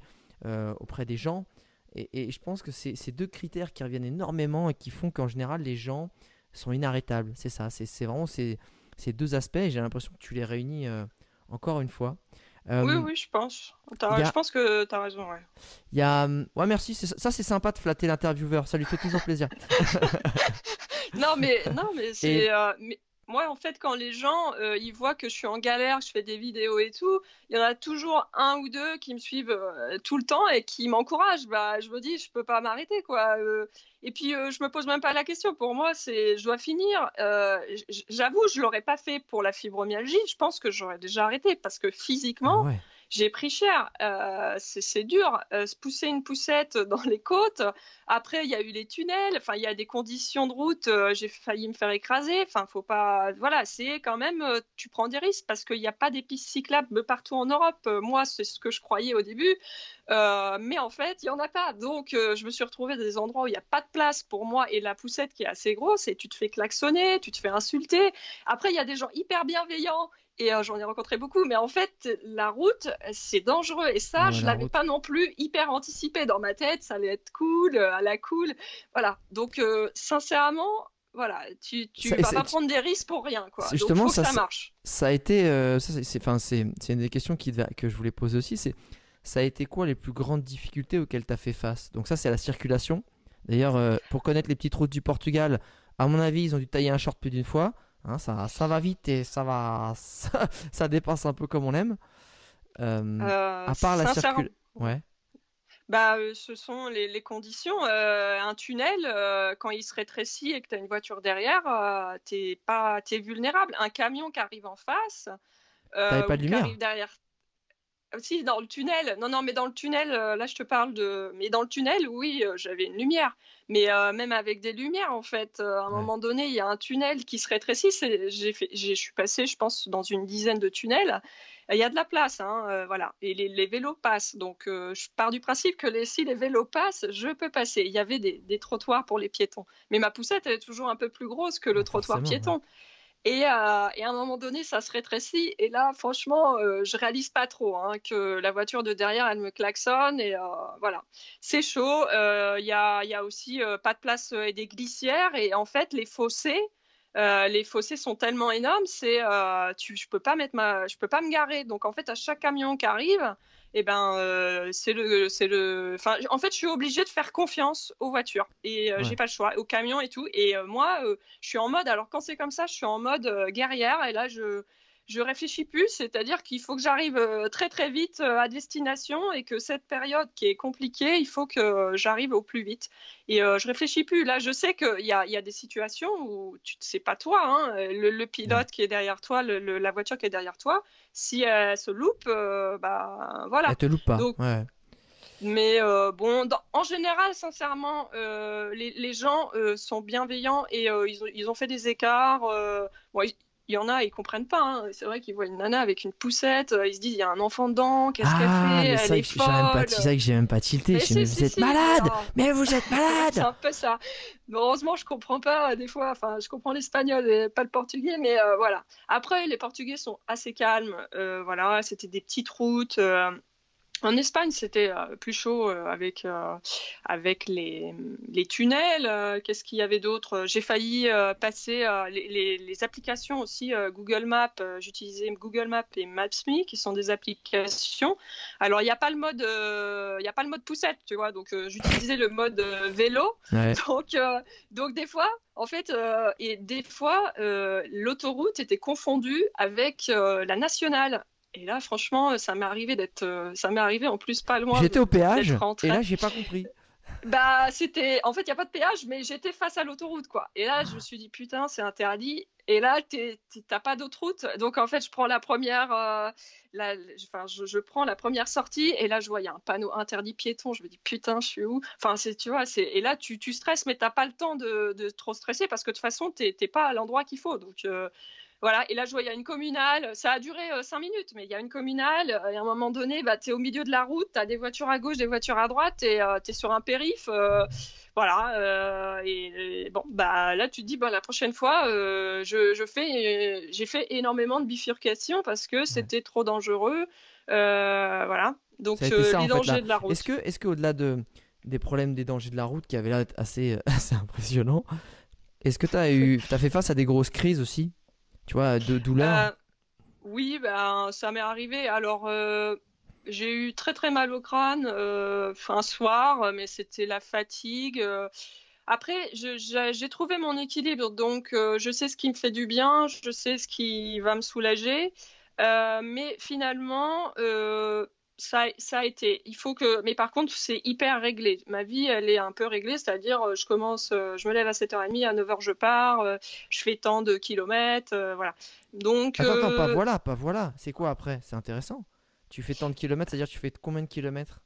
auprès des gens. Et, et je pense que c'est ces deux critères qui reviennent énormément et qui font qu'en général, les gens sont inarrêtables. C'est ça, c'est vraiment ces, ces deux aspects. J'ai l'impression que tu les réunis euh, encore une fois. Euh, oui oui je pense a- je pense que tu as raison ouais. Il y a. hum, Ouais, merci. Ça, c'est sympa de flatter l'intervieweur. Ça lui fait toujours plaisir. non mais non mais c'est euh, mais moi, en fait, quand les gens euh, ils voient que je suis en galère, je fais des vidéos et tout, il y en a toujours un ou deux qui me suivent euh, tout le temps et qui m'encouragent. Bah, je me dis, je peux pas m'arrêter, quoi. Euh. et puis, je me pose même pas la question. Pour moi, c'est, je dois finir. J'avoue, je l'aurais pas fait pour la fibromyalgie. Je pense que j'aurais déjà arrêté parce que physiquement. Ah. J'ai pris cher, euh, c'est dur. Euh, se pousser une poussette dans les côtes. Après, il y a eu les tunnels. Enfin, il y a des conditions de route. Euh, j'ai failli me faire écraser. Enfin, faut pas. Voilà, c'est quand même. tu prends des risques parce qu'il n'y a pas des pistes cyclables partout en Europe. moi, c'est ce que je croyais au début. mais en fait, il y en a pas. Donc, je me suis retrouvée dans des endroits où il n'y a pas de place pour moi et la poussette qui est assez grosse et tu te fais klaxonner, tu te fais insulter. Après, il y a des gens hyper bienveillants et euh, j'en ai rencontré beaucoup, mais en fait, la route, c'est dangereux. Et ça, je je l'avais pas non plus hyper anticipé dans ma tête. Ça allait être cool, euh, à la cool. Voilà. Donc, euh, sincèrement, voilà, tu, tu vas pas prendre des risques pour rien, quoi. Justement, Donc, faut ça, que ça marche. Ça a été, c'est, enfin, c'est, une des questions qui, que je voulais poser aussi. C'est, ça a été quoi les plus grandes difficultés auxquelles tu as fait face? Donc ça, c'est la circulation. D'ailleurs, pour connaître les petites routes du Portugal, à mon avis, ils ont dû tailler un short plus d'une fois. Hein, ça, ça va vite et ça va, ça, dépasse un peu comme on aime. Euh, à part la circulation. Ouais. Bah, euh, ce sont les, conditions. Euh, un tunnel, quand il se rétrécit et que tu as une voiture derrière, t'es pas, es vulnérable. Un camion qui arrive en face, pas de lumière. Qui arrive derrière si, dans le tunnel. Non, non, mais dans le tunnel, euh, là, je te parle de. Mais dans le tunnel, oui, euh, j'avais une lumière. Mais euh, même avec des lumières, en fait, à un moment donné, il y a un tunnel qui se rétrécit. J'ai fait... Je suis passée, je pense, dans une dizaine de tunnels. Il y a de la place, hein, voilà. Et les, vélos passent. Donc, je pars du principe que les... si les vélos passent, je peux passer. Il y avait des, des, trottoirs pour les piétons. Mais ma poussette, elle est toujours un peu plus grosse que le trottoir piéton. Et, euh, et, à un moment donné, ça se rétrécit. Et là, franchement, euh, je réalise pas trop hein, que la voiture de derrière, elle me klaxonne. Et euh, voilà, c'est chaud. Il y a, y, a, aussi pas de place et des glissières. Et en fait, les fossés, les fossés sont tellement énormes, c'est, tu, je peux pas mettre ma, je peux pas me garer. Donc en fait, à chaque camion qui arrive, et eh ben euh, c'est le c'est le enfin en fait je suis obligée de faire confiance aux voitures. Et euh, j'ai pas le choix aux camions et tout. Et euh, moi je suis en mode alors quand c'est comme ça je suis en mode guerrière. Et là je je réfléchis plus, c'est-à-dire qu'il faut que j'arrive euh, très très vite euh, à destination et que cette période qui est compliquée, il faut que j'arrive au plus vite. Et euh, je réfléchis plus. Là, je sais qu'il y a, y a des situations où tu sais pas toi, hein, le, pilote qui est derrière toi, la voiture qui est derrière toi, si elle se loupe, bah voilà. Elle te loupe pas. Mais bon, en général, sincèrement, les, les, gens sont bienveillants et ils, ont, ils, ont, fait des écarts. Ouais, il y en a, ils comprennent pas. Hein. C'est vrai qu'ils voient une nana avec une poussette, euh, ils se disent il y a un enfant dedans, qu'est-ce qu'elle ah, fait? Elle est folle. C'est ça que j'ai même pas tilté. Mais, vous êtes malade Mais vous êtes malade C'est un peu ça. heureusement, je comprends pas euh, des fois. Enfin, je comprends l'espagnol et pas le portugais, mais euh, voilà. Après, les Portugais sont assez calmes. voilà, c'était des petites routes. En Espagne, c'était euh, plus chaud euh, avec, euh, avec les, les tunnels. Qu'est-ce qu'il y avait d'autre? J'ai failli passer les, les, applications aussi Google Maps. J'utilisais Google Maps et Maps.me qui sont des applications. Alors, il n'y a pas le mode, y a pas le mode poussette, tu vois. Donc, j'utilisais le mode vélo. Donc, donc, des fois, en fait, et des fois, l'autoroute était confondue avec la nationale. Et là, franchement, ça m'est arrivé d'être, euh, ça m'est arrivé en plus pas loin. J'étais au péage et là, j'ai pas compris. Bah, c'était, en fait, il y a pas de péage, mais j'étais face à l'autoroute, quoi. Et là, je me suis dit putain, c'est interdit. Et là, t'as pas d'autre route, donc en fait, je prends la première, euh, la... enfin, je, prends la première sortie, et là, je vois il y a un panneau interdit piéton. Je me dis putain, je suis où? Enfin, c'est, tu vois, c'est, et là, tu, tu stresses, mais t'as pas le temps de, de, trop stresser parce que de toute façon, t'es pas à l'endroit qu'il faut, donc. Euh, voilà, et là je vois, il y a une communale, ça a duré euh, cinq minutes, mais il y a une communale, euh, et à un moment donné, bah, tu es au milieu de la route, tu as des voitures à gauche, des voitures à droite, et euh, tu es sur un périph', voilà, et, bon, bah là tu te dis, bah, la prochaine fois, je, fais, j'ai fait énormément de bifurcations parce que c'était trop dangereux, voilà, donc les dangers de la route. Est-ce que, est-ce qu'au-delà de, des problèmes des dangers de la route qui avaient l'air assez, assez impressionnants, est-ce que tu as, eu, as fait face à des grosses crises aussi? Tu vois, de douleur euh, Oui, ben, ça m'est arrivé. Alors, euh, j'ai eu très très mal au crâne euh, un soir, mais c'était la fatigue. Après, je- j'ai trouvé mon équilibre, donc euh, je sais ce qui me fait du bien, je sais ce qui va me soulager, Euh, mais finalement, euh, ça, ça a été. Il faut que, mais par contre, c'est hyper réglé. Ma vie, elle est un peu réglée, c'est-à-dire, euh, je commence, euh, je me lève à 7h30, à 9h, je pars, euh, je fais tant de kilomètres, voilà. Donc, Attends, attends, pas voilà, pas voilà. C'est quoi après? C'est intéressant. Tu fais tant de kilomètres, c'est-à-dire tu fais combien de kilomètres?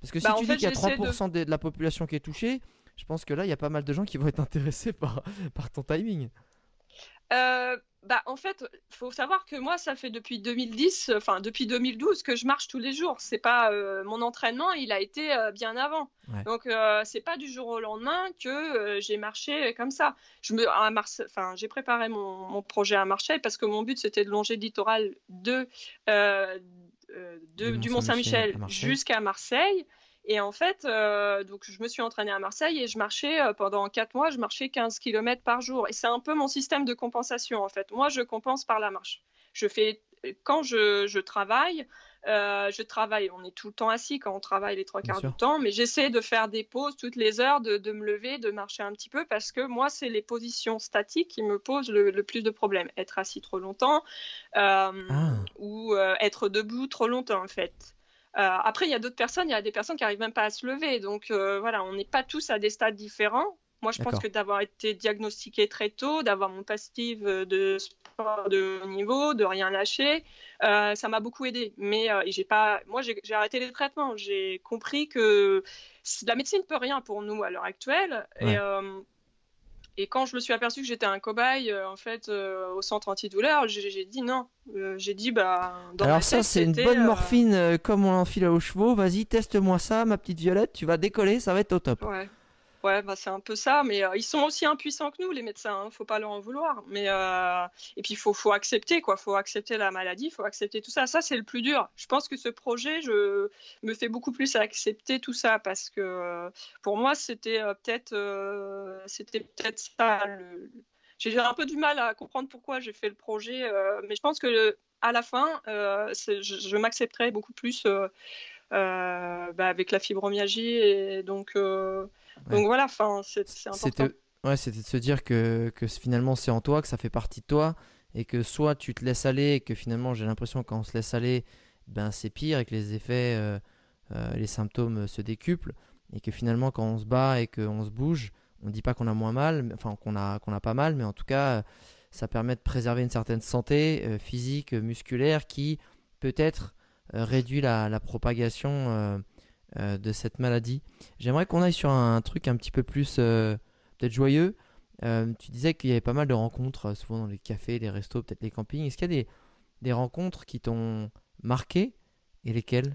Parce que si Bah, tu dis qu'il y a j'essaie de- 3% de... de la population qui est touchée, je pense que là, il y a pas mal de gens qui vont être intéressés par, par ton timing. Euh, bah, en fait, faut savoir que moi, ça fait depuis 2010, euh, enfin depuis 2012 que je marche tous les jours. C'est pas euh, mon entraînement, il a été euh, bien avant. Ouais. Donc euh, c'est pas du jour au lendemain que j'ai marché comme ça. Je me, enfin, j'ai préparé mon, mon projet à Marseille parce que mon but c'était de longer le littoral de, de- Du à Marseille. jusqu'à Marseille. Et en fait, euh, donc je me suis entraînée à Marseille et je marchais euh, pendant 4 mois, je marchais 15 km par jour. Et c'est un peu mon système de compensation en fait. Moi, je compense par la marche. Je fais quand je, je travaille, euh, je travaille. On est tout le temps assis quand on travaille les trois quarts du temps, mais j'essaie de faire des pauses toutes les heures, de, de me lever, de marcher un petit peu parce que moi, c'est les positions statiques qui me posent le, le plus de problèmes. Être assis trop longtemps euh, Ah. ou euh, être debout trop longtemps en fait. Euh, après, il y a d'autres personnes, il y a des personnes qui arrivent même pas à se lever. Donc euh, voilà, on n'est pas tous à des stades différents. Moi, je pense que d'avoir été diagnostiqué très tôt, d'avoir mon passif de sport de haut niveau, de rien lâcher, euh, ça m'a beaucoup aidé. Mais euh, j'ai pas, moi, j'ai arrêté les traitements. J'ai compris que la médecine peut rien pour nous à l'heure actuelle. Ouais. Et, euh, et quand je me suis aperçu que j'étais un cobaye, euh, en fait, euh, au centre antidouleur, j'ai j'ai dit non. Euh, j'ai dit, bah, dans ma Alors ça, c'est une bonne morphine comme on l'enfile aux chevaux. Vas-y, teste-moi ça, ma petite Violette. Tu vas décoller, ça va être au top. Ouais. Ouais, bah c'est un peu ça, mais euh, ils sont aussi impuissants que nous, les médecins, hein, faut pas leur en vouloir. Mais euh, et puis faut, faut accepter quoi, faut accepter la maladie, faut accepter tout ça. Ça c'est le plus dur. Je pense que ce projet, je me fais beaucoup plus accepter tout ça parce que euh, pour moi c'était peut-être, c'était peut-être ça. le- J'ai un peu du mal à comprendre pourquoi j'ai fait le projet, mais je pense que à la fin, je m'accepterai beaucoup plus. Euh, bah, avec la fibromyalgie et donc euh, Ouais. donc voilà, c'est important. Ouais, c'était de se dire que, que finalement c'est en toi, que ça fait partie de toi, et que soit tu te laisses aller, et que finalement j'ai l'impression que quand on se laisse aller, ben c'est pire, et que les effets, euh, euh, les symptômes se décuplent, et que finalement quand on se bat et qu'on se bouge, on dit pas qu'on a moins mal, enfin qu'on a, qu'on a pas mal, mais en tout cas ça permet de préserver une certaine santé euh, physique, musculaire, qui peut-être réduit la, la propagation euh, euh, de cette maladie. J'aimerais qu'on aille sur un, truc un petit peu plus euh, peut-être joyeux. Euh, tu disais qu'il y avait pas mal de rencontres, euh, souvent dans les cafés, les restos, peut-être les campings. Est-ce qu'il y a des, des rencontres qui t'ont marqué et lesquelles?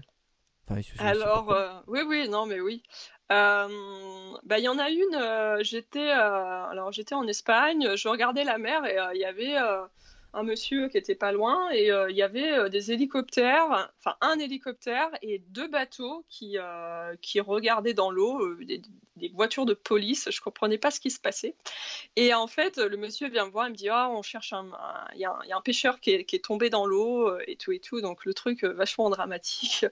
Enfin, Alors, euh, oui, oui, non, mais oui. Euh, bah, il y en a une, euh, j'étais euh, alors j'étais en Espagne, je regardais la mer et euh, il y avait euh, un monsieur qui était pas loin et euh, il y avait euh, des hélicoptères, enfin un hélicoptère et deux bateaux qui, euh, qui regardaient dans l'eau, des, voitures de police, je comprenais pas ce qui se passait. Et en fait, le monsieur vient me voir, il me dit Ah, on cherche un. Il y, a un- pêcheur qui est, tombé dans l'eau et tout et tout. Donc le truc vachement dramatique.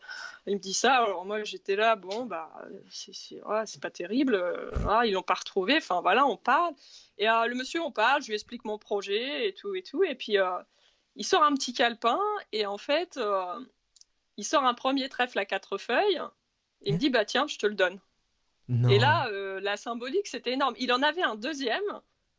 Il me dit ça. Alors moi, j'étais là, bon, bah, c'est c'est pas terrible. ah, ils l'ont pas retrouvé. Enfin voilà, on parle. Et euh, le monsieur, on parle, je lui explique mon projet et tout et tout. Et puis euh, il sort un petit calepin et en fait, euh, il sort un premier trèfle à quatre feuilles. Il me dit Bah tiens, je te le donne. Non. Et là, euh, la symbolique, c'était énorme. Il en avait un deuxième.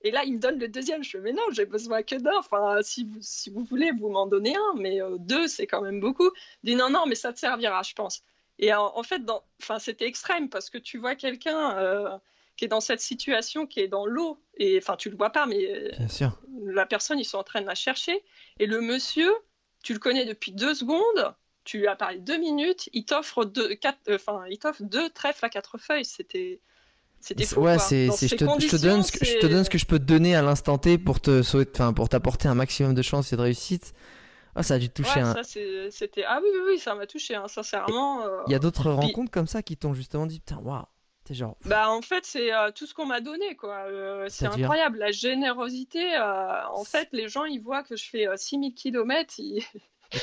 Et là, il me donne le deuxième. Je fais, mais non, j'ai besoin que d'un. Enfin, si vous, si vous voulez, vous m'en donnez un. Mais euh, deux, c'est quand même beaucoup. Il dit, non, non, mais ça te servira, je pense. Et en, en fait, dans... enfin, c'était extrême parce que tu vois quelqu'un euh, qui est dans cette situation, qui est dans l'eau. Et enfin, tu le vois pas, mais euh, Bien sûr. la personne, ils sont en train de la chercher. Et le monsieur, tu le connais depuis deux secondes, tu lui as parlé deux minutes, il t'offre deux, quatre, euh, enfin, il t'offre deux trèfles à quatre feuilles. C'était, c'était fou. ouais, c'est, je, te, je te donne ce que, je te donne ce que je peux te donner à l'instant T pour te souhaiter, enfin, pour t'apporter un maximum de chance et de réussite. Ah, ça a dû te toucher. Ouais, un- ça, c'était. Ah oui, oui, oui, ça m'a touché, hein, sincèrement. euh. Il y a d'autres Puis- rencontres comme ça qui t'ont justement dit, putain, waouh, t'es genre. Bah, en fait, c'est euh, tout ce qu'on m'a donné, quoi. Euh, c'est incroyable. La générosité, euh, en fait, les gens, ils voient que je fais euh, 6000 km, ils...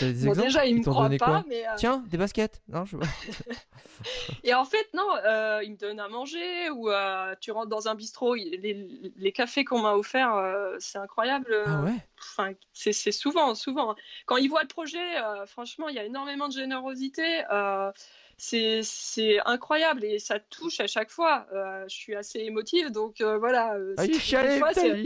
Des Bon, déjà, il Ils me donné pas, quoi mais. euh, Tiens, des baskets Non, je Et en fait, non, euh, il me donne à manger ou euh, tu rentres dans un bistrot. les, les cafés qu'on m'a offerts, c'est incroyable. Ah ouais Enfin, c'est souvent, souvent. Quand ils voient le projet, franchement, il y a énormément de générosité. C'est incroyable et ça touche à chaque fois. Euh, je suis assez émotive, donc euh, voilà. euh, Ah, fois, il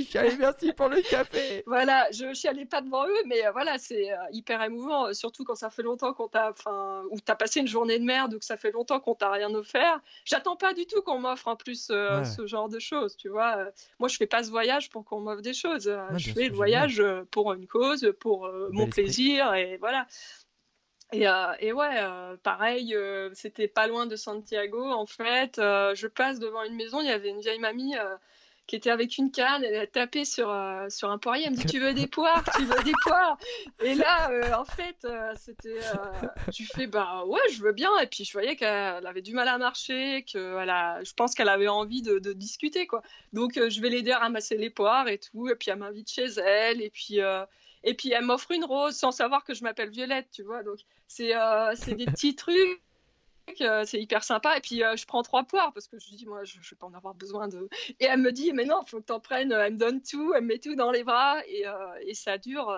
chialait, merci pour le café voilà, je chialais pas devant eux, mais euh, voilà, c'est hyper émouvant, surtout quand ça fait longtemps qu'on t'a, enfin, ou t'as passé une journée de merde, ou que ça fait longtemps qu'on t'a rien offert. J'attends pas du tout qu'on m'offre en plus Ouais. ce genre de choses, tu vois. Moi, je fais pas ce voyage pour qu'on m'offre des choses. Ouais, je fais le voyage pour une cause, pour mon plaisir, et voilà. Et, euh, et ouais, euh, pareil, euh, c'était pas loin de Santiago en fait. Je passe devant une maison, il y avait une vieille mamie qui était avec une canne, elle a tapé sur, sur un poirier, elle me dit Tu veux des poires Tu veux des poires? Et là, en fait, c'était. tu fais Bah ouais, je veux bien. Et puis je voyais qu'elle avait du mal à marcher, que elle a, je pense qu'elle avait envie de, de discuter quoi. Donc je vais l'aider à ramasser les poires et tout, et puis elle m'invite chez elle, et puis. Euh, et puis elle m'offre une rose sans savoir que je m'appelle Violette, tu vois. Donc c'est euh, des petits trucs, euh, c'est hyper sympa. Et puis euh, je prends trois poires parce que je dis moi je, je vais pas en avoir besoin de. Et elle me dit mais non, faut que t'en prennes. Elle me donne tout, elle me met tout dans les bras et, euh, et ça dure.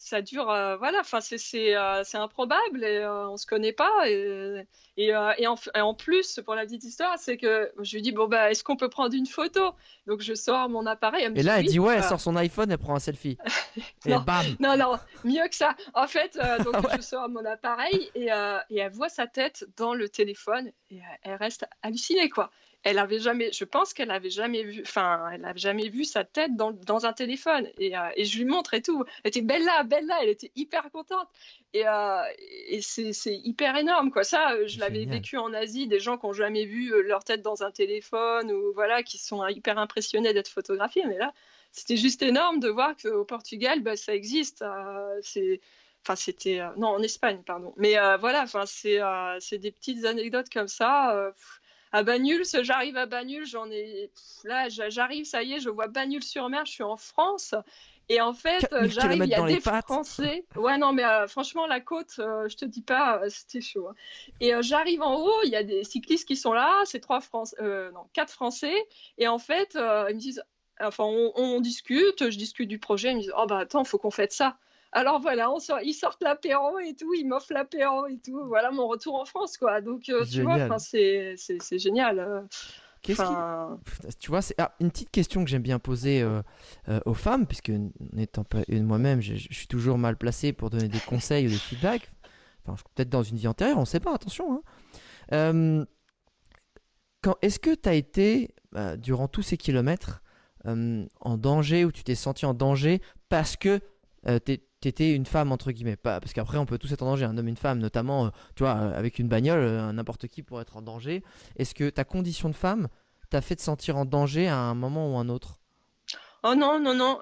Ça dure, euh, voilà, enfin c'est c'est euh, c'est improbable et euh, on se connaît pas et et, euh, et, en, et en plus pour la petite histoire c'est que je lui dis bon bah est-ce qu'on peut prendre une photo? Donc je sors mon appareil elle me Et là, elle oui. dit ouais, elle sort son iPhone, elle prend un selfie. et Non. bam non, non, mieux que ça. En fait, donc ouais. je sors mon appareil et, et elle voit sa tête dans le téléphone et elle reste hallucinée, quoi. Elle avait jamais, je pense qu'elle avait jamais vu, enfin, elle avait jamais vu sa tête dans, dans un téléphone. Et, euh, et je lui montre et tout. Elle était belle là, belle là, elle était hyper contente. Et, euh, et c'est hyper énorme, quoi. Ça, euh, je l'avais vécu en Asie, des gens qui n'ont jamais vu leur tête dans un téléphone ou voilà, qui sont hyper impressionnés d'être photographiés. Mais là, c'était juste énorme de voir qu'au Portugal, bah, ça existe. euh, c'est, enfin, c'était non en Espagne, pardon. Mais euh, voilà, enfin, c'est euh, des petites anecdotes comme ça. euh, pff. À Bagnols, j'arrive à Bagnols, j'en ai là, j'a- j'arrive, ça y est, je vois Bagnols-sur-Mer, je suis en France. Et en fait, 4000 euh, j'arrive, il y a des. Français. Ouais, non, mais euh, franchement, la côte, euh, je te dis pas, euh, c'était chaud. hein. Et j'arrive en haut, il y a des cyclistes qui sont là, c'est trois Français, non, quatre Français. Et en fait, ils me disent, enfin, on, on discute, je discute du projet, ils me disent, oh bah attends, faut qu'on fête ça. Alors voilà, on sort, ils sortent l'apéro et tout, ils m'offrent l'apéro et tout. Voilà mon retour en France, quoi. Donc, euh, tu vois, c'est génial. euh. Qu'est-ce qui... Enfin, Tu vois, c'est ah, une petite question que j'aime bien poser euh, euh, aux femmes, puisque n'étant pas une moi-même, je, je suis toujours mal placé pour donner des conseils ou des feedbacks. Enfin, peut-être dans une vie antérieure, on ne sait pas, attention. hein. Euh, est-ce que tu as été, durant tous ces kilomètres, en danger, ou tu t'es senti en danger parce que euh, tu étais une femme, entre guillemets pas, Parce qu'après, on peut tous être en danger, un homme une femme, notamment, euh, tu vois, euh, avec une bagnole, euh, n'importe qui pourrait être en danger. Est-ce que ta condition de femme t'a fait te sentir en danger à un moment ou un autre? Oh non, non, non,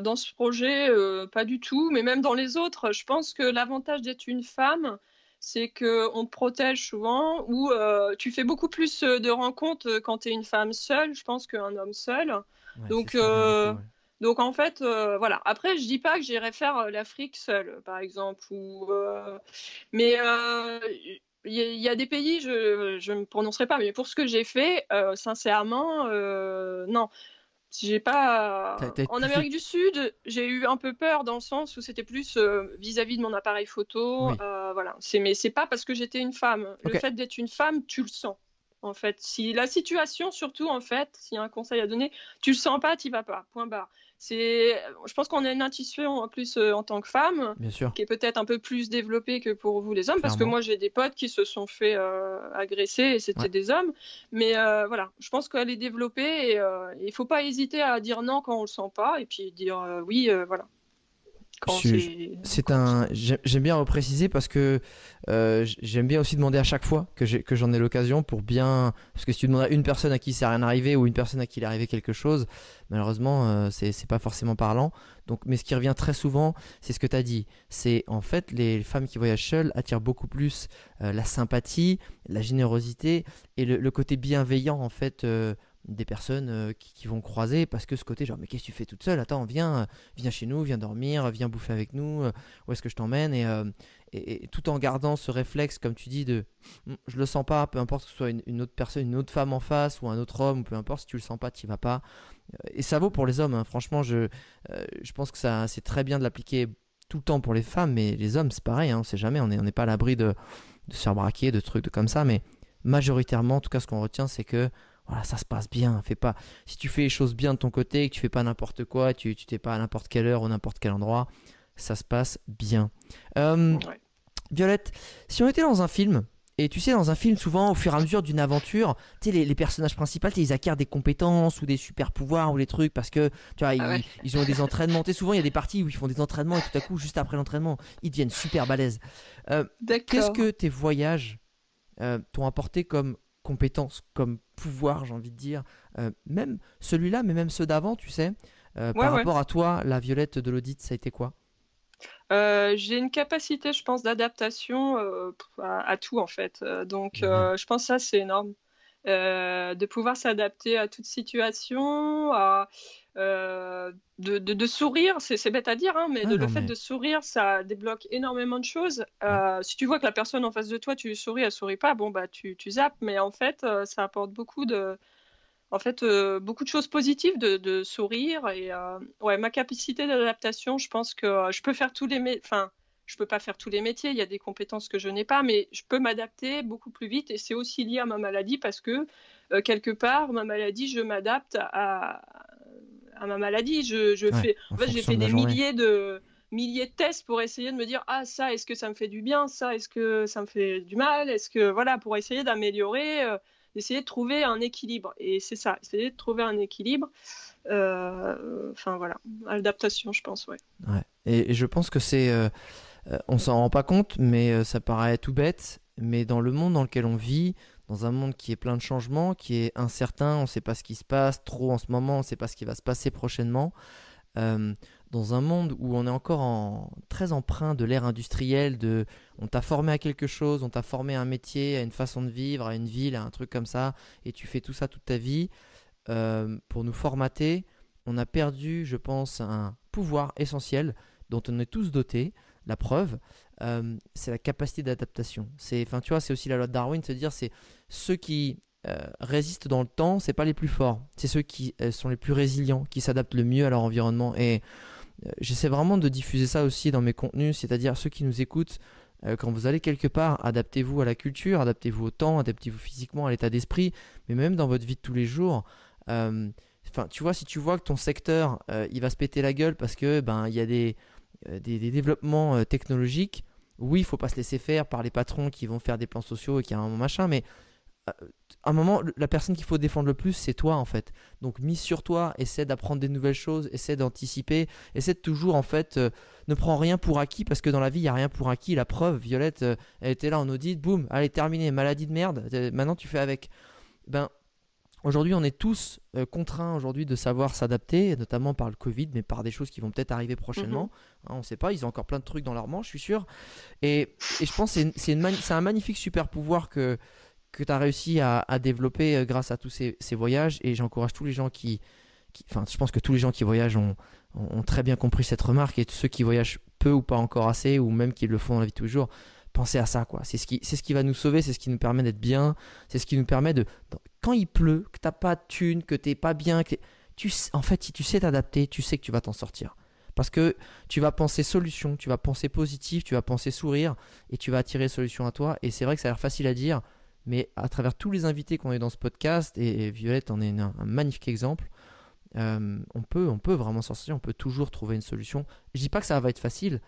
dans ce projet, pas du tout, mais même dans les autres, je pense que l'avantage d'être une femme, c'est que on te protège souvent, ou euh, tu fais beaucoup plus de rencontres quand tu es une femme seule, je pense, qu'un homme seul. Ouais, Donc, ça, ouais. Donc en fait, euh, voilà. Après, je dis pas que j'irai faire euh, l'Afrique seule, par exemple, ou euh, mais il y, a- il y a des pays, je je me prononcerai pas, mais pour ce que j'ai fait, sincèrement, non. J'ai pas. En Amérique du Sud, j'ai eu un peu peur dans le sens où c'était plus vis-à-vis de mon appareil photo. Oui. voilà. Mais c'est pas parce que j'étais une femme. Le fait d'être une femme, tu le sens. En fait, si la situation, surtout en fait, s'il y a un conseil à donner, tu le sens pas, tu vas pas. Point barre. C'est, je pense qu'on a une intuition en plus euh, en tant que femme Bien sûr. qui est peut-être un peu plus développée que pour vous les hommes, parce que moi j'ai des potes qui se sont fait euh, agresser et c'était Ouais. des hommes. Mais euh, voilà, je pense qu'elle est développée et il faut pas hésiter à dire non quand on le sent pas et puis dire oui, voilà. C'est- un. j'ai- J'aime bien repréciser parce que euh, j'aime bien aussi demander à chaque fois que j'en ai l'occasion pour bien. Parce que si tu demandes à une personne à qui ça rien arrivé ou une personne à qui il est arrivé quelque chose, malheureusement, euh, c'est c'est pas forcément parlant. Donc, mais ce qui revient très souvent, c'est ce que tu as dit. C'est en fait les femmes qui voyagent seules attirent beaucoup plus euh, la sympathie, la générosité et le, le côté bienveillant en fait. Des personnes euh, qui, vont croiser parce que ce côté genre mais qu'est-ce que tu fais toute seule? Attends, viens, euh, viens chez nous, viens dormir, viens bouffer avec nous, euh, où est-ce que je t'emmène? Et, et- tout en gardant ce réflexe, comme tu dis, de Hum, je le sens pas, peu importe que ce soit une, autre personne, une autre femme en face ou un autre homme, peu importe, si tu le sens pas, tu vas pas. Et ça vaut pour les hommes, hein. franchement, je, je pense que ça c'est très bien de l'appliquer tout le temps pour les femmes, mais les hommes c'est pareil, hein, on sait jamais, on n'est on n'est pas à l'abri de, de se faire braquer, de trucs de comme ça, mais majoritairement, en tout cas, ce qu'on retient, c'est que voilà, ça se passe bien. Fais pas, si tu fais les choses bien de ton côté, que tu fais pas n'importe quoi, tu tu t'es pas à n'importe quelle heure ou n'importe quel endroit, ça se passe bien. Euh, Ouais. Violette, si on était dans un film, et tu sais, dans un film, souvent, au fur et à mesure d'une aventure, tu sais, les, les personnages principaux, ils acquièrent des compétences ou des super pouvoirs ou les trucs parce que, tu vois, ils, Ah ouais. ils ont des entraînements. Tu sais, souvent, il y a des parties où ils font des entraînements et tout à coup, juste après l'entraînement, ils deviennent super balèzes. Qu'est-ce que tes voyages euh, t'ont apporté comme compétences, comme pouvoir, j'ai envie de dire Euh, Même celui-là, mais même ceux d'avant, tu sais. euh, par Ouais, rapport à toi, la Violette de l'audit, ça a été quoi? Euh, j'ai une capacité, je pense, d'adaptation à, à tout en fait. Donc, euh, je pense que ça c'est énorme. De pouvoir s'adapter à toute situation, à, euh, de, de- de sourire, c'est bête à dire, hein, mais Ah de, le fait mais- de sourire, ça débloque énormément de choses. Euh, Si tu vois que la personne en face de toi, tu souris, elle sourit pas, bon bah tu, tu zappes, mais en fait, euh, ça apporte beaucoup de, en fait, beaucoup de choses positives de, de sourire et ouais, ma capacité d'adaptation, je pense que je peux faire tous les métiers, enfin, je peux pas faire tous les métiers, il y a des compétences que je n'ai pas, mais je peux m'adapter beaucoup plus vite et c'est aussi lié à ma maladie parce que quelque part, ma maladie, je m'adapte à, à ma maladie. Je, je Ouais, fais, en en fait, j'ai fait de des journée. milliers de milliers de tests pour essayer de me dire ah ça est-ce que ça me fait du bien? Ça est-ce que ça me fait du mal? Est-ce que voilà pour essayer d'améliorer euh, d'essayer de trouver un équilibre et c'est ça essayer de trouver un équilibre Euh, enfin voilà adaptation je pense ouais Ouais. Et, et je pense que c'est. euh, on s'en rend pas compte, mais ça paraît tout bête. Mais dans le monde dans lequel on vit, dans un monde qui est plein de changements, qui est incertain, on ne sait pas ce qui se passe trop en ce moment, on ne sait pas ce qui va se passer prochainement. euh, dans un monde où on est encore en, très empreint de l'ère industrielle, on t'a formé à quelque chose, on t'a formé à un métier, à une façon de vivre, à une ville, à un truc comme ça, et tu fais tout ça toute ta vie, euh, pour nous formater, on a perdu, je pense, un pouvoir essentiel dont on est tous dotés. La preuve, euh, c'est la capacité d'adaptation. C'est, enfin, tu vois, c'est aussi la loi de Darwin, se dire, c'est ceux qui euh, résistent dans le temps, c'est pas les plus forts, c'est ceux qui euh, sont les plus résilients, qui s'adaptent le mieux à leur environnement. Et j'essaie vraiment de diffuser ça aussi dans mes contenus, c'est-à-dire ceux qui nous écoutent. quand vous allez quelque part, adaptez-vous à la culture, adaptez-vous au temps, adaptez-vous physiquement à l'état d'esprit, mais même dans votre vie de tous les jours. Enfin, tu vois, si tu vois que ton secteur, il va se péter la gueule parce que ben il y a des, des, des développements euh, technologiques, oui, il faut pas se laisser faire par les patrons qui vont faire des plans sociaux et qui a un machin, mais euh, à un moment, la personne qu'il faut défendre le plus, c'est toi en fait. Donc mise sur toi, essaie d'apprendre des nouvelles choses, essaie d'anticiper, essaie de toujours en fait, euh, ne prends rien pour acquis parce que dans la vie, il y a rien pour acquis. La preuve, Violette, euh, elle était là en audit, boum, allez terminé, maladie de merde. euh, Maintenant, tu fais avec. Ben Aujourd'hui, on est tous euh, contraints aujourd'hui de savoir s'adapter, notamment par le Covid, mais par des choses qui vont peut-être arriver prochainement. Hein, on ne sait pas, ils ont encore plein de trucs dans leur manche, je suis sûr. Et, et je pense que c'est mani- un magnifique super pouvoir que, que tu as réussi à, à développer euh, grâce à tous ces, ces voyages. Et j'encourage tous les gens qui, qui- Enfin, je pense que tous les gens qui voyagent ont, ont- ont très bien compris cette remarque. Et tous ceux qui voyagent peu ou pas encore assez, ou même qui le font dans la vie de tous les jours, pensez à ça. quoi. C'est ce, qui- c'est ce qui va nous sauver, c'est ce qui nous permet d'être bien, c'est ce qui nous permet de quand il pleut, que t'as pas de thune, que t'es pas bien, que tu, en fait, si tu sais t'adapter, tu sais que tu vas t'en sortir. Parce que tu vas penser solution, tu vas penser positif, tu vas penser sourire et tu vas attirer solution à toi. Et c'est vrai que ça a l'air facile à dire, mais à travers tous les invités qu'on a eu dans ce podcast, et, et Violette en est un, un magnifique exemple, euh, on, peut, on peut vraiment s'en sortir, on peut toujours trouver une solution. Je dis pas que ça va être facile,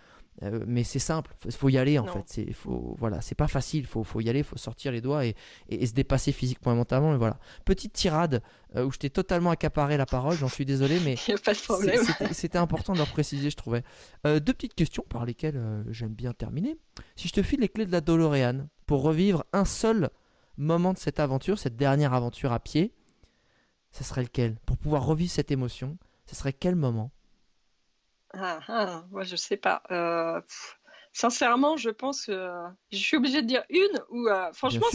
euh, mais c'est simple, il faut y aller en Non. fait. C'est faut, voilà, c'est pas facile, il faut, faut y aller, il faut sortir les doigts et, et- et se dépasser physiquement et mentalement. Voilà, petite tirade euh, où je t'ai totalement accaparé la parole, j'en suis désolé, mais c'était- important de leur préciser, je trouvais. Euh, deux petites questions par lesquelles j'aime bien terminer. Si je te file les clés de la DeLorean pour revivre un seul moment de cette aventure, cette dernière aventure à pied, ça serait lequel? Pour pouvoir revivre cette émotion, ce serait quel moment? Ah, ah, moi, je sais pas. Euh, pff, sincèrement, je pense que je suis obligée de dire une ou euh, franchement,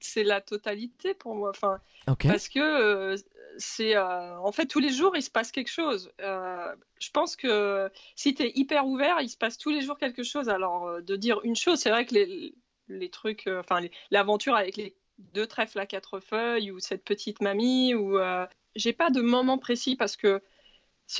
c'est la totalité pour moi. Enfin, parce que euh, c'est euh, en fait tous les jours il se passe quelque chose. Euh, je pense que si tu es hyper ouvert, il se passe tous les jours quelque chose. Alors euh, de dire une chose, c'est vrai que les, les trucs, euh, enfin l'aventure avec les deux trèfles à quatre feuilles ou cette petite mamie ou euh, j'ai pas de moment précis parce que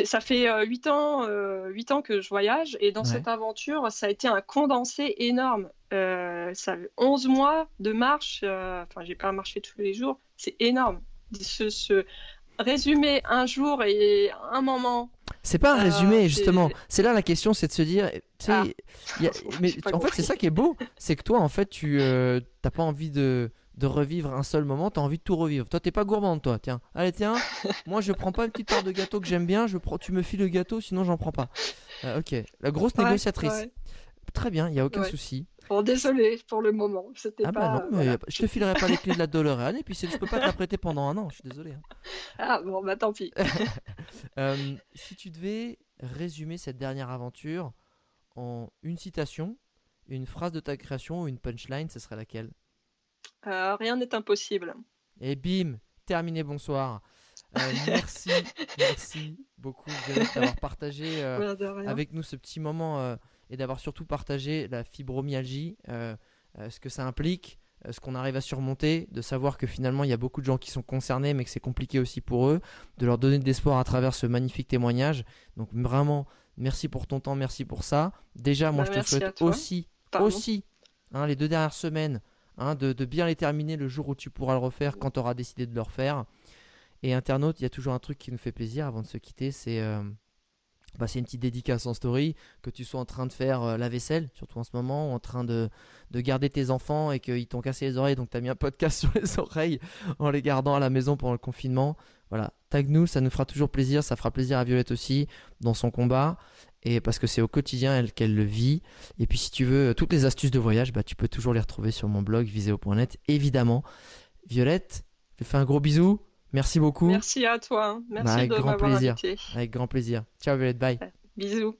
ça fait euh, huit ans, euh, huit ans que je voyage et dans Ouais. cette aventure, ça a été un condensé énorme. Euh, ça, 11 mois de marche, enfin j'ai pas marché tous les jours, c'est énorme. Ce, ce résumer un jour et un moment. C'est pas un résumé, justement. C'est là la question, c'est de se dire, tu sais, Ah. y a- mais en fait, c'est ça qui est beau, c'est que toi, en fait, tu euh, t'as pas envie de, de revivre un seul moment, t'as envie de tout revivre. Toi, t'es pas gourmande, toi. Tiens, allez, tiens, moi, je prends pas une petite part de gâteau que j'aime bien, je prends, tu me files le gâteau, sinon j'en prends pas. Euh, ok, la grosse Ouais, négociatrice. ouais. Très bien, il y a aucun Ouais. souci. Bon, désolé pour le moment. C'était Ah pas. bah non, mais voilà. je te filerai pas les clés de la DeLorean et puis je peux pas te la prêter pendant un an, je suis désolé. hein. Ah bon, bah tant pis. Euh, si tu devais résumer cette dernière aventure en une citation, une phrase de ta création ou une punchline, ce serait laquelle? Euh, rien n'est impossible. Et bim, terminé, bonsoir. Euh, merci, merci beaucoup d'avoir partagé euh, avec nous ce petit moment et d'avoir surtout partagé la fibromyalgie, ce que ça implique, ce qu'on arrive à surmonter, de savoir que finalement il y a beaucoup de gens qui sont concernés mais que c'est compliqué aussi pour eux, de leur donner de l'espoir à travers ce magnifique témoignage. Donc vraiment, merci pour ton temps, merci pour ça. Déjà, moi Bah, je te souhaite aussi, Pardon. aussi, hein, les deux dernières semaines, hein, de, bien les terminer le jour où tu pourras le refaire quand tu auras décidé de le refaire. Et internaute, il y a toujours un truc qui nous fait plaisir avant de se quitter, c'est euh, bah, une petite dédicace en story, que tu sois en train de faire euh, la vaisselle, surtout en ce moment, ou en train de, de garder tes enfants et qu'ils t'ont cassé les oreilles, donc tu as mis un podcast sur les oreilles en les gardant à la maison pendant le confinement. Voilà, tag nous, ça nous fera toujours plaisir, ça fera plaisir à Violette aussi dans son combat, et parce que c'est au quotidien elle qu'elle le vit. Et puis si tu veux toutes les astuces de voyage, bah, tu peux toujours les retrouver sur mon blog viséo.net, évidemment. Violette, je te fais un gros bisou, merci beaucoup, Merci à toi. Merci Bah, avec de grand m'avoir plaisir. invité. avec grand plaisir. Ciao Violette, bye. Bisous.